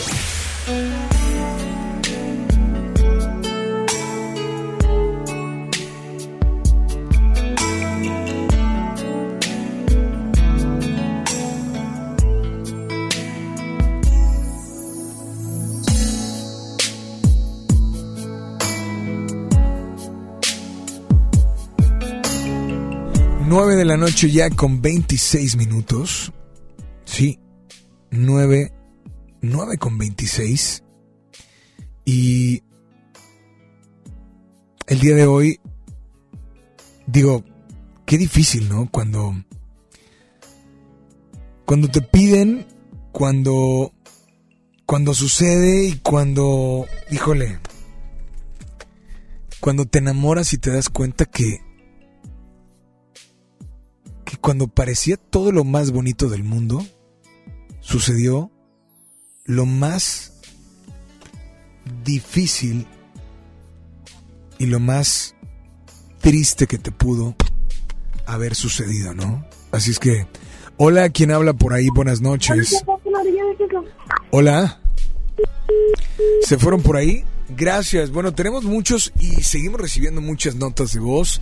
Speaker 1: la noche ya con 26 minutos. Sí, 9, 9 con 26. Y el día de hoy, digo, qué difícil, ¿no? Cuando, cuando te piden, cuando, cuando sucede y cuando, híjole, cuando te enamoras y te das cuenta que, que cuando parecía todo lo más bonito del mundo, sucedió lo más difícil y lo más triste que te pudo haber sucedido, ¿no? Así es que, hola, ¿quién habla por ahí? Buenas noches. Hola. ¿Se fueron por ahí? Gracias. Bueno, tenemos muchos y seguimos recibiendo muchas notas de voz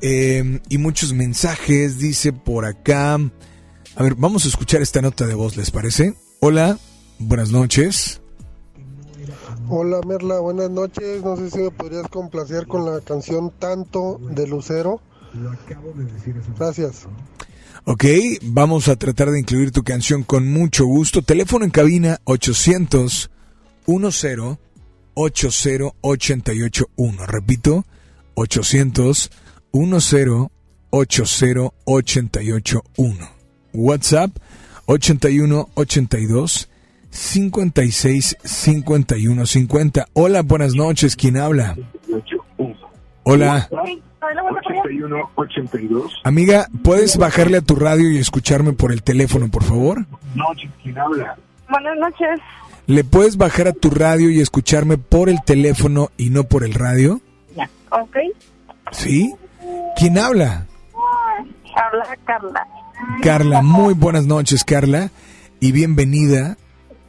Speaker 1: eh, y muchos mensajes. Dice por acá. A ver, vamos a escuchar esta nota de voz, ¿les parece? Hola, buenas noches.
Speaker 24: Hola Merla, buenas noches. No sé si me podrías complacer con la canción Tanto de Lucero. Gracias.
Speaker 1: Ok, vamos a tratar de incluir tu canción con mucho gusto. Teléfono en cabina 800 10 80 881. Repito, 800 10 80 881. WhatsApp 81 82 56 51 50. Hola, buenas noches. ¿Quién habla? Hola.
Speaker 25: 81 82.
Speaker 1: Amiga, ¿puedes bajarle a tu radio y escucharme por el teléfono, por favor?
Speaker 25: Noche, ¿quién habla?
Speaker 26: Buenas noches.
Speaker 1: ¿Le puedes bajar a tu radio y escucharme por el teléfono y no por el radio?
Speaker 26: Ok.
Speaker 1: ¿Sí? ¿Quién habla?
Speaker 26: Habla Carla.
Speaker 1: Carla, muy buenas noches, Carla, y bienvenida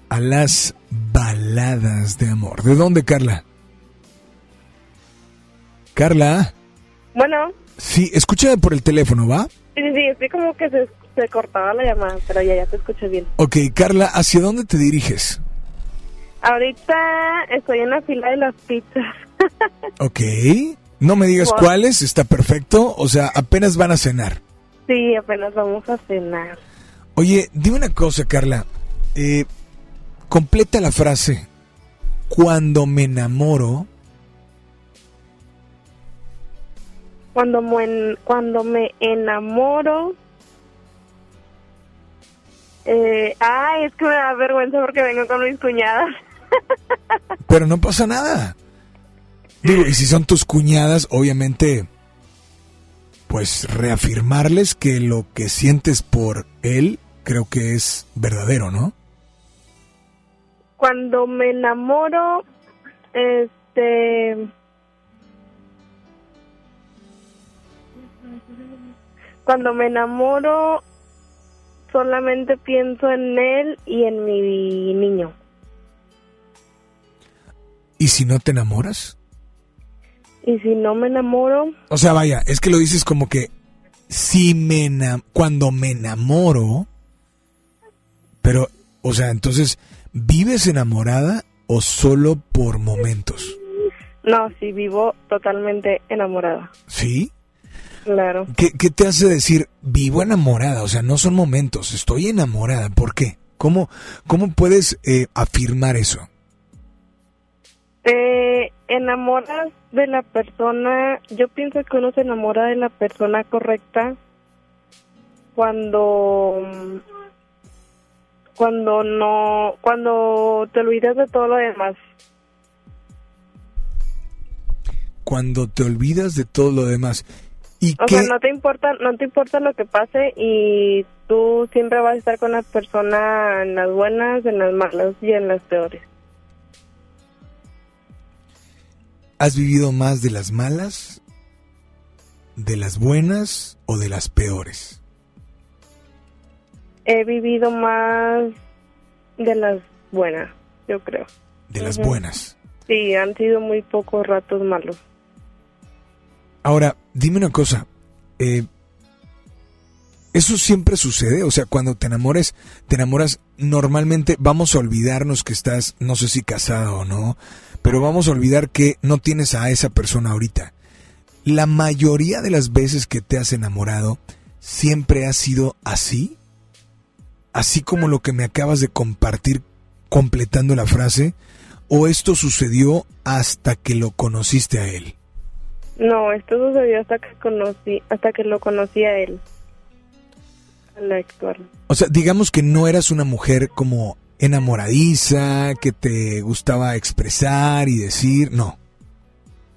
Speaker 1: a las baladas de amor. ¿De dónde, Carla? Carla.
Speaker 26: Bueno,
Speaker 1: Sí, escúchame por el teléfono, ¿va?
Speaker 26: sí, sí, sí, estoy como que se, se cortaba la llamada, pero ya, ya te escuché bien.
Speaker 1: Ok, Carla, ¿hacia dónde te diriges?
Speaker 26: Ahorita estoy en la fila de las pizzas.
Speaker 1: Ok. No me digas cuáles, está perfecto. O sea, apenas van a cenar.
Speaker 26: Sí, apenas vamos a cenar.
Speaker 1: Oye, dime una cosa, Carla. Eh, Completa la frase. Cuando me enamoro.
Speaker 26: Cuando me, cuando me enamoro. Eh, ay, es que me da vergüenza porque vengo con mis cuñadas.
Speaker 1: Pero no pasa nada. Digo, y si son tus cuñadas, obviamente, pues reafirmarles que lo que sientes por él creo que es verdadero, ¿no?
Speaker 26: Cuando me enamoro, este... Cuando me enamoro, solamente pienso en él y en mi niño.
Speaker 1: ¿Y si no te enamoras?
Speaker 26: Y si no me enamoro...
Speaker 1: O sea, vaya, es que lo dices como que si me enam cuando me enamoro, pero, o sea, entonces, ¿vives enamorada o solo por momentos?
Speaker 26: No, sí, vivo totalmente enamorada.
Speaker 1: ¿Sí?
Speaker 26: Claro.
Speaker 1: ¿Qué, ¿Qué, te hace decir vivo enamorada? O sea, no son momentos, estoy enamorada. ¿Por qué? ¿Cómo, cómo puedes eh, afirmar eso?
Speaker 26: Te enamoras de la persona, yo pienso que uno se enamora de la persona correcta cuando cuando no cuando te olvidas de todo lo demás.
Speaker 1: Cuando te olvidas de todo lo demás. ¿Y
Speaker 26: o sea, no te importa no te importa lo que pase y tú siempre vas a estar con la persona en las buenas, en las malas y en las peores.
Speaker 1: ¿Has vivido más de las malas, de las buenas o de las peores?
Speaker 26: He vivido más de las buenas, yo creo.
Speaker 1: De las buenas.
Speaker 26: Sí, han sido muy pocos ratos malos.
Speaker 1: Ahora, dime una cosa. Eh, ¿Eso siempre sucede? O sea, cuando te enamores, te enamoras, normalmente vamos a olvidarnos que estás, no sé si casada o no, pero vamos a olvidar que no tienes a esa persona ahorita. La mayoría de las veces que te has enamorado, siempre ha sido así. Así como lo que me acabas de compartir completando la frase, o esto sucedió hasta que lo conociste a él.
Speaker 26: No, esto sucedió hasta que conocí, hasta que lo conocí a él. la actual.
Speaker 1: O sea, digamos que no eras una mujer como enamoradiza, que te gustaba expresar y decir, no.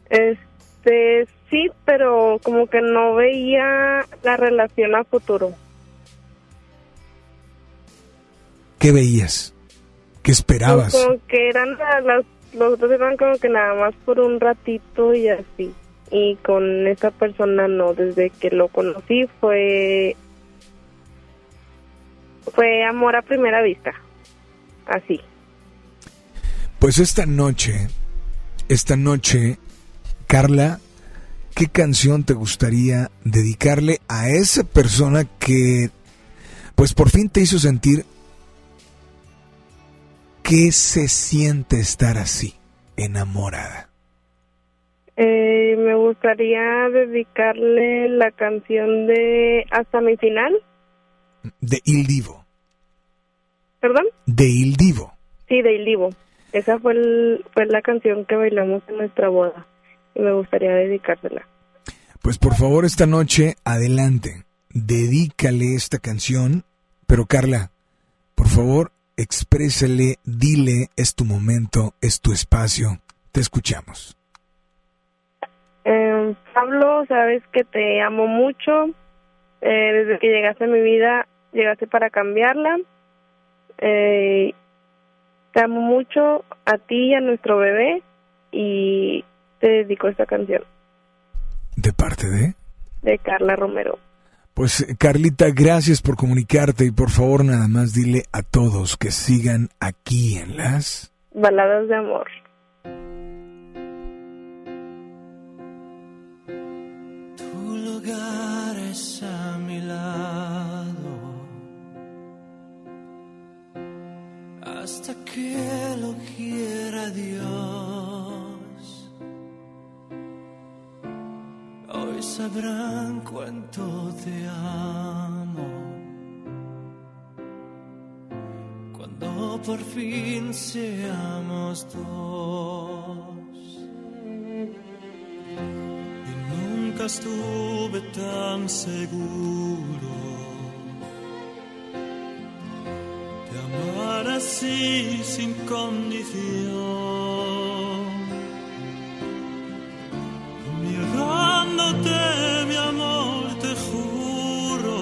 Speaker 26: Este, sí, pero como que no veía la relación a futuro.
Speaker 1: ¿Qué veías? ¿Qué esperabas?
Speaker 26: Pues como que eran las, los dos eran como que nada más por un ratito y así. Y con esa persona no, desde que lo conocí fue fue amor a primera vista así.
Speaker 1: Pues esta noche, esta noche, Carla, ¿qué canción te gustaría dedicarle a esa persona que, pues por fin te hizo sentir qué se siente estar así, enamorada?
Speaker 26: Eh, me gustaría dedicarle la canción de Hasta mi final.
Speaker 1: De Il Divo.
Speaker 26: ¿Perdón?
Speaker 1: De Il Divo.
Speaker 26: Sí, de Il Divo. Esa fue, fue la canción que bailamos en nuestra boda y me gustaría dedicársela.
Speaker 1: Pues por favor esta noche, adelante, dedícale esta canción, pero Carla, por favor, exprésale, dile, es tu momento, es tu espacio, te escuchamos.
Speaker 26: Eh, Pablo, sabes que te amo mucho, eh, desde que llegaste a mi vida, llegaste para cambiarla eh, te amo mucho a ti y a nuestro bebé y te dedico esta canción.
Speaker 1: ¿De parte de?
Speaker 26: De Carla Romero.
Speaker 1: Pues Carlita, gracias por comunicarte y por favor nada más dile a todos que sigan aquí en las
Speaker 26: baladas de amor.
Speaker 5: Tu lugar es a mi lado. Hasta que lo quiera Dios. Hoy sabrán cuánto te amo. Cuando
Speaker 23: por fin seamos dos. Y nunca estuve tan seguro amar así sin condición. Mirándote, mi amor, te juro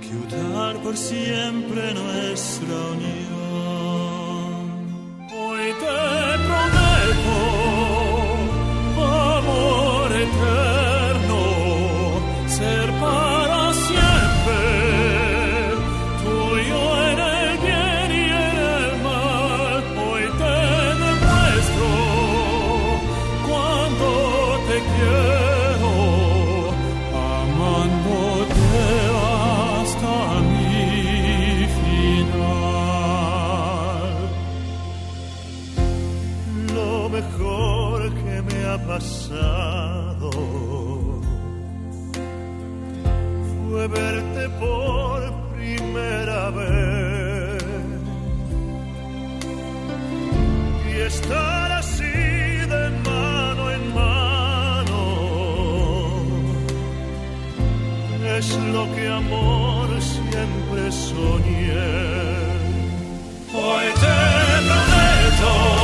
Speaker 23: que udar por siempre nuestra unión. Hoy te verte por primera vez y estar así de mano en mano es lo que amor siempre soñé. Hoy te prometo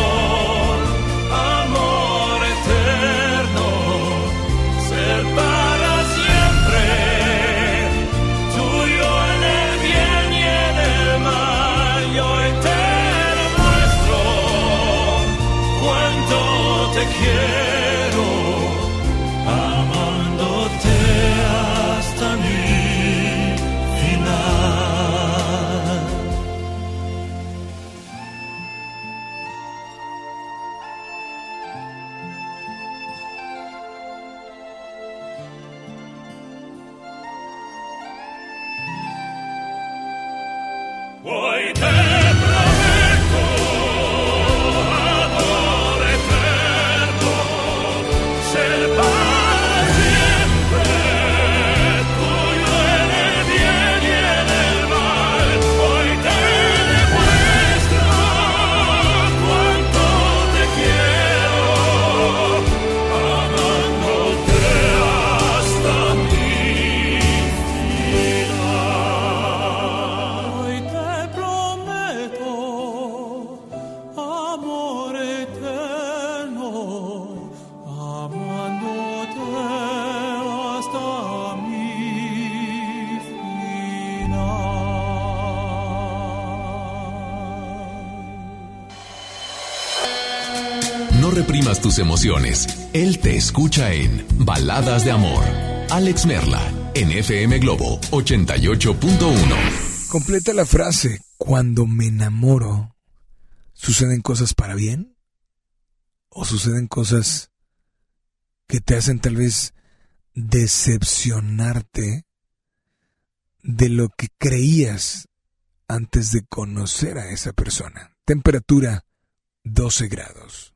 Speaker 4: Él te escucha en Baladas de Amor. Alex Merla, en FM Globo 88.1.
Speaker 1: Completa la frase. Cuando me enamoro, ¿suceden cosas para bien? ¿O suceden cosas que te hacen tal vez decepcionarte de lo que creías antes de conocer a esa persona? Temperatura 12 grados.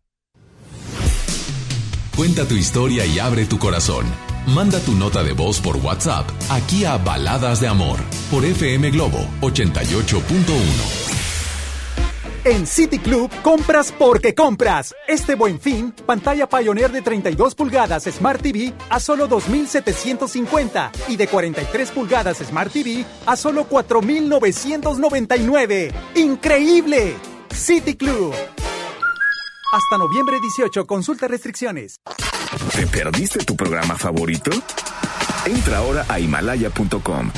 Speaker 4: Cuenta tu historia y abre tu corazón. Manda tu nota de voz por WhatsApp aquí a Baladas de Amor por FM Globo 88.1.
Speaker 9: En City Club compras porque compras. Este buen fin, pantalla Pioneer de 32 pulgadas Smart TV a solo 2.750 y de 43 pulgadas Smart TV a solo 4.999. ¡Increíble! City Club. Hasta noviembre 18, consulta restricciones.
Speaker 27: ¿Te perdiste tu programa favorito? Entra ahora a himalaya.com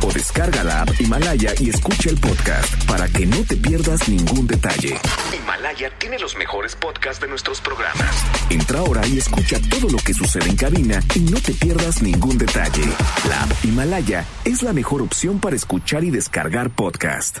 Speaker 27: o descarga la app Himalaya y escucha el podcast para que no te pierdas ningún detalle. Himalaya tiene los mejores podcasts de nuestros programas. Entra ahora y escucha todo lo que sucede en cabina y no te pierdas ningún detalle. La app Himalaya es la mejor opción para escuchar y descargar podcast.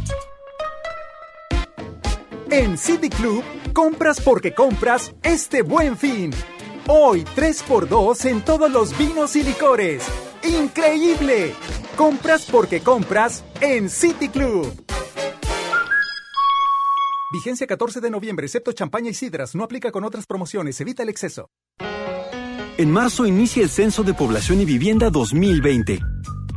Speaker 9: En City Club, compras porque compras este buen fin. Hoy 3x2 en todos los vinos y licores. ¡Increíble! Compras porque compras en City Club. Vigencia 14 de noviembre, excepto champaña y sidras. No aplica con otras promociones. Evita el exceso.
Speaker 28: En marzo inicia el Censo de Población y Vivienda 2020.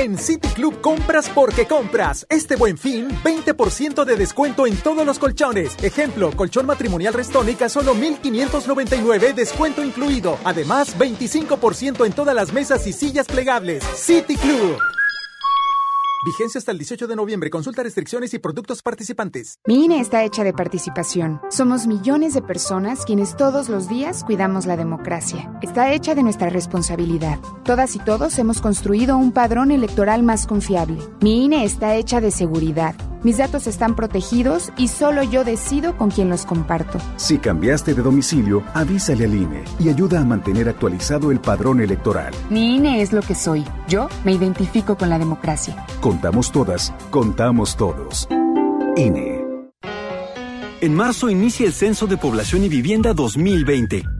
Speaker 9: En City Club compras porque compras. Este buen fin, 20% de descuento en todos los colchones. Ejemplo, colchón matrimonial Restónica solo 1599, descuento incluido. Además, 25% en todas las mesas y sillas plegables. City Club. Vigencia hasta el 18 de noviembre. Consulta restricciones y productos participantes.
Speaker 29: Mi INE está hecha de participación. Somos millones de personas quienes todos los días cuidamos la democracia. Está hecha de nuestra responsabilidad. Todas y todos hemos construido un padrón electoral más confiable. Mi INE está hecha de seguridad. Mis datos están protegidos y solo yo decido con quién los comparto.
Speaker 30: Si cambiaste de domicilio, avísale al INE y ayuda a mantener actualizado el padrón electoral.
Speaker 29: Mi INE es lo que soy. Yo me identifico con la democracia.
Speaker 30: Contamos todas, contamos todos. INE.
Speaker 28: En marzo inicia el Censo de Población y Vivienda 2020.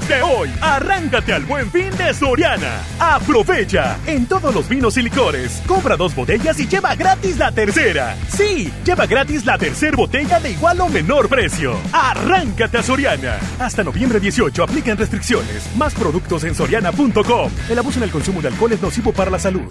Speaker 13: Desde hoy, arráncate al buen fin de Soriana. Aprovecha en todos los vinos y licores. Compra dos botellas y lleva gratis la tercera. Sí, lleva gratis la tercera botella de igual o menor precio. Arráncate a Soriana. Hasta noviembre 18 aplican restricciones. Más productos en soriana.com. El abuso en el consumo de alcohol es nocivo para la salud.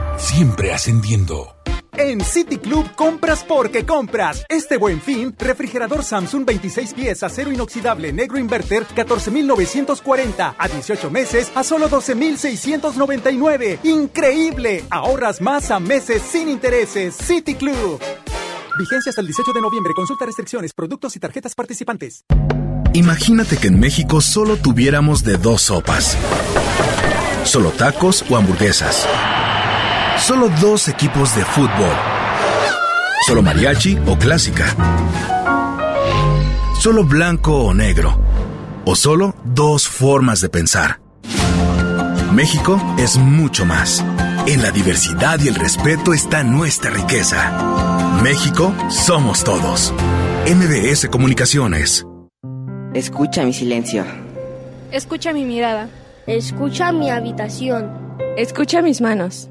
Speaker 31: siempre ascendiendo.
Speaker 9: En City Club compras porque compras. Este buen fin, refrigerador Samsung 26 pies acero inoxidable negro inverter 14,940 a 18 meses a solo 12,699. Increíble. Ahorras más a meses sin intereses. City Club. Vigencia hasta el 18 de noviembre. Consulta restricciones, productos y tarjetas participantes.
Speaker 8: Imagínate que en México solo tuviéramos de dos sopas. Solo tacos o hamburguesas. Solo dos equipos de fútbol. Solo mariachi o clásica. Solo blanco o negro. O solo dos formas de pensar. México es mucho más. En la diversidad y el respeto está nuestra riqueza. México somos todos. MBS Comunicaciones.
Speaker 32: Escucha mi silencio.
Speaker 33: Escucha mi mirada.
Speaker 14: Escucha mi habitación.
Speaker 33: Escucha mis manos.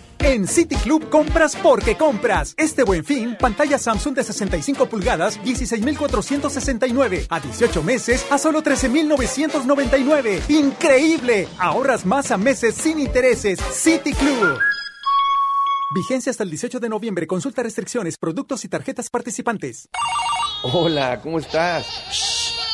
Speaker 9: En City Club compras porque compras. Este buen fin, pantalla Samsung de 65 pulgadas, 16,469. A 18 meses, a solo 13,999. ¡Increíble! Ahorras más a meses sin intereses. City Club. Vigencia hasta el 18 de noviembre. Consulta restricciones, productos y tarjetas participantes.
Speaker 34: Hola, ¿cómo estás?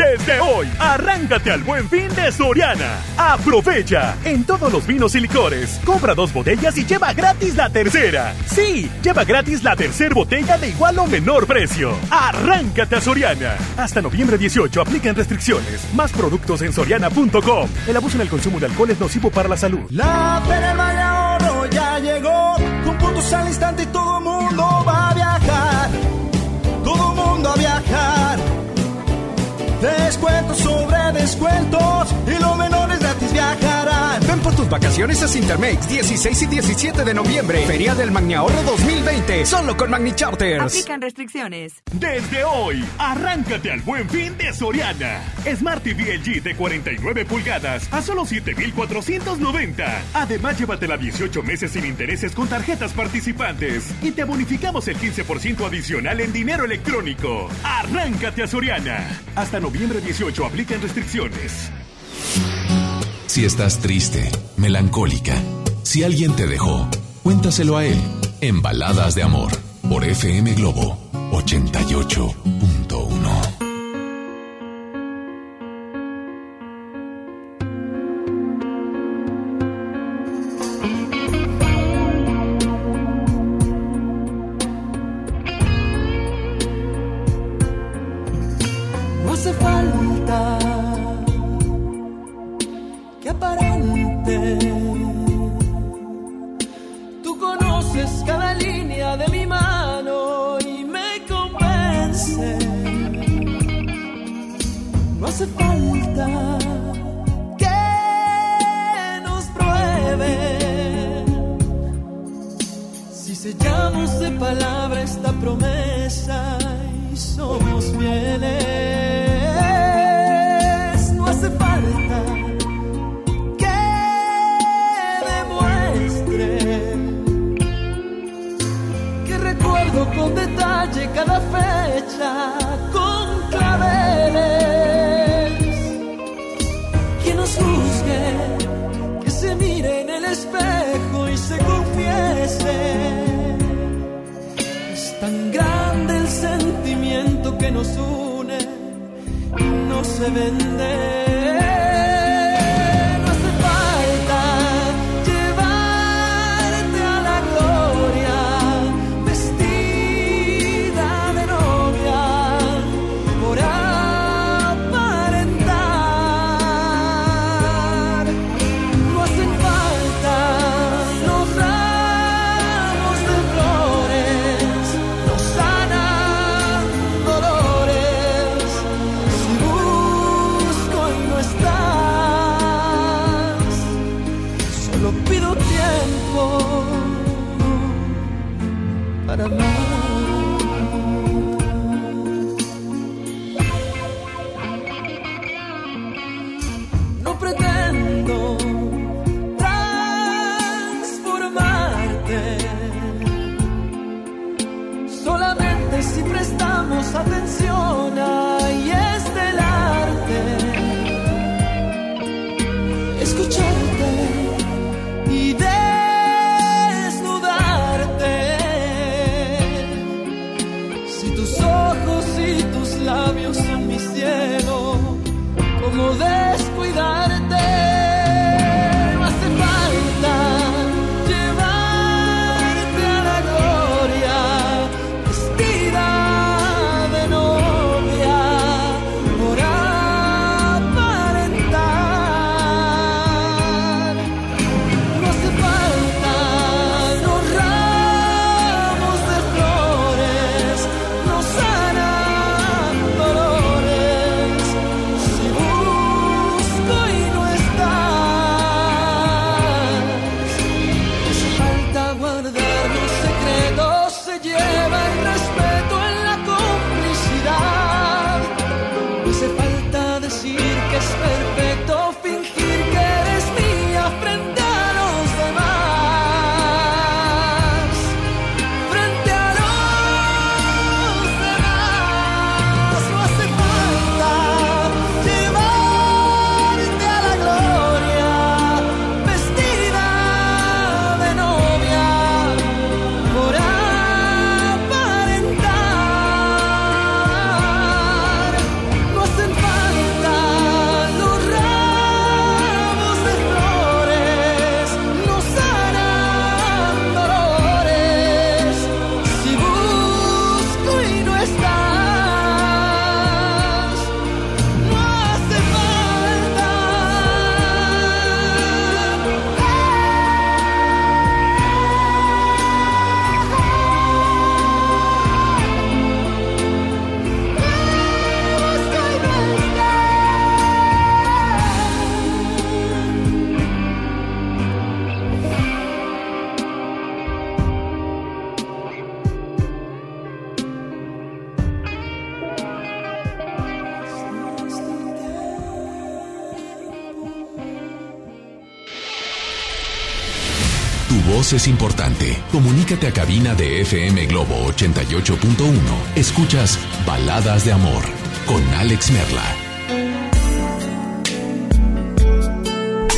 Speaker 13: Desde hoy, arráncate al buen fin de Soriana. Aprovecha en todos los vinos y licores. Compra dos botellas y lleva gratis la tercera. Sí, lleva gratis la tercera botella de igual o menor precio. Arráncate a Soriana. Hasta noviembre 18 aplican restricciones. Más productos en soriana.com. El abuso en el consumo de alcohol es nocivo para la salud.
Speaker 35: La Feria del Ahorro ya llegó, con puntos al instante y todo mundo va sobre
Speaker 36: tus vacaciones a Cintermex 16 y 17 de noviembre. Feria del Magni Ahorro 2020. Solo con Magni Charters.
Speaker 37: Aplican restricciones.
Speaker 13: Desde hoy, arráncate al buen fin de Soriana. Smart TV LG de 49 pulgadas a solo 7,490. Además, llévatela 18 meses sin intereses con tarjetas participantes. Y te bonificamos el 15% adicional en dinero electrónico. Arráncate a Soriana. Hasta noviembre 18 aplican restricciones.
Speaker 23: Si estás triste, melancólica, si alguien te dejó, cuéntaselo a él en Baladas de Amor por FM Globo 88.1. para nada.
Speaker 4: Es importante. Comunícate a cabina de FM Globo 88.1. Escuchas Baladas de Amor con Alex Merla.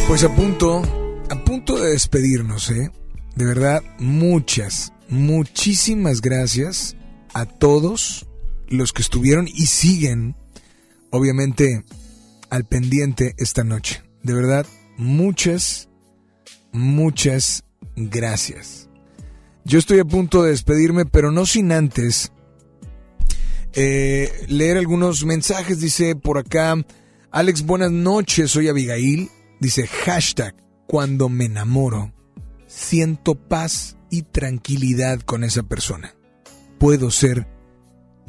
Speaker 1: Pues a punto, a punto de despedirnos, ¿eh? De verdad, muchas, muchísimas gracias a todos los que estuvieron y siguen, obviamente, al pendiente esta noche. De verdad, muchas, muchas gracias. Yo estoy a punto de despedirme, pero no sin antes eh, leer algunos mensajes. Dice por acá, Alex, buenas noches, soy Abigail. Dice hashtag, cuando me enamoro, siento paz y tranquilidad con esa persona. Puedo ser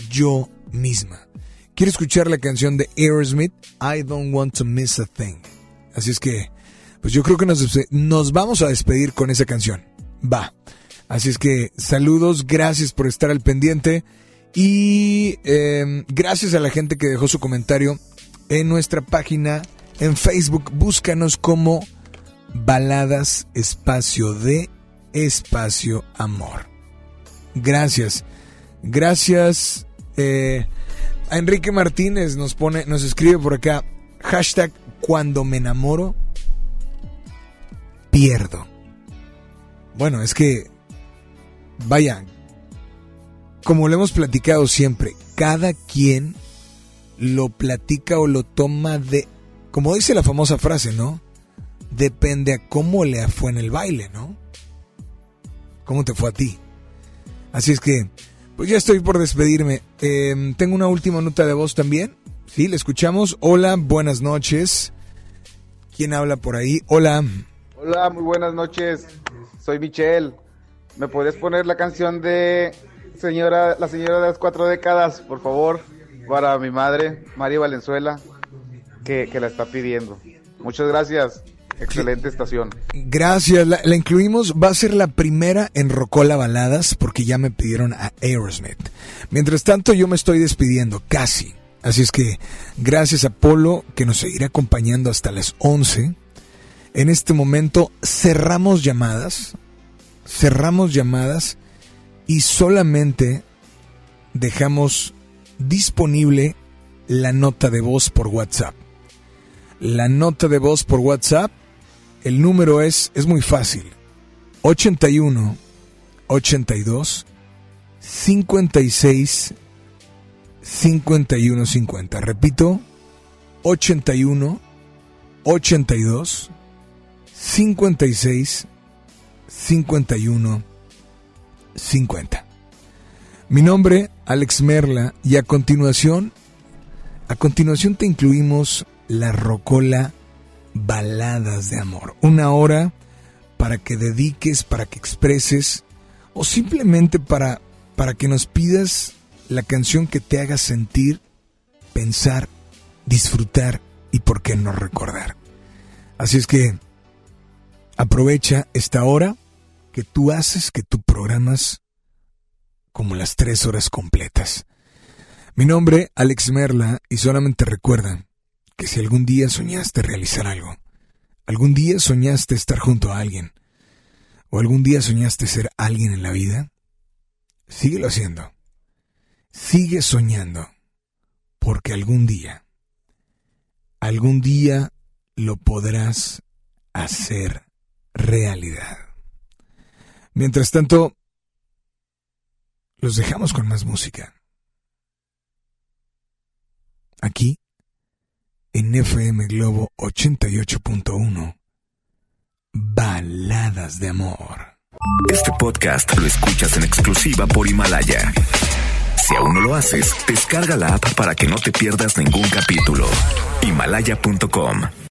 Speaker 1: yo misma. Quiero escuchar la canción de Aerosmith, I Don't Want to Miss a Thing. Así es que pues yo creo que nos, vamos a despedir con esa canción. Va. Así es que saludos, gracias por estar al pendiente y em, gracias a la gente que dejó su comentario en nuestra página en Facebook. Búscanos como Baladas Espacio de Espacio Amor. Gracias. Gracias. Eh, a Enrique Martínez nos pone, nos escribe por acá, hashtag cuando me enamoro pierdo. Bueno, es que, vaya, como lo hemos platicado siempre, cada quien lo platica o lo toma de, como dice la famosa frase, ¿no? Depende a cómo le fue en el baile, ¿no? ¿Cómo te fue a ti? Así es que, pues ya estoy por despedirme. Em, tengo una última nota de voz también. Sí, le escuchamos. Hola, buenas noches. ¿Quién habla por ahí? Hola.
Speaker 38: Hola, muy buenas noches. Soy Michelle. ¿Me podrías poner la canción de señora, la señora de las cuatro décadas, por favor? Para mi madre, María Valenzuela, que, que la está pidiendo. Muchas gracias. Excelente estación.
Speaker 1: Gracias, la, la, incluimos. Va a ser la primera en Rocola Baladas porque ya me pidieron a Aerosmith. Mientras tanto, yo me estoy despidiendo, casi. Así es que gracias a Polo que nos seguirá acompañando hasta las 11. En este momento cerramos llamadas, cerramos llamadas y solamente dejamos disponible la nota de voz por WhatsApp. La nota de voz por WhatsApp, el número es, es muy fácil, 81 82 56 5150. Repito, 81 82 56 51 50. Mi nombre, Alex Merla, y a continuación, a continuación te incluimos la Rocola Baladas de Amor. Una hora para que dediques, para que expreses, o simplemente para, para que nos pidas la canción que te haga sentir, pensar, disfrutar y por qué no recordar. Así es que aprovecha esta hora que tú haces, que tú programas como las tres horas completas. Mi nombre, Alex Merla, y solamente recuerda que si algún día soñaste realizar algo, algún día soñaste estar junto a alguien, o algún día soñaste ser alguien en la vida, síguelo haciendo. Sigue soñando, porque algún día, algún día lo podrás hacer realidad. Mientras tanto, los dejamos con más música. Aquí, en FM Globo 88.1, Baladas de Amor.
Speaker 27: Este podcast lo escuchas en exclusiva por Himalaya. Si aún no lo haces, descarga la app para que no te pierdas ningún capítulo. Himalaya.com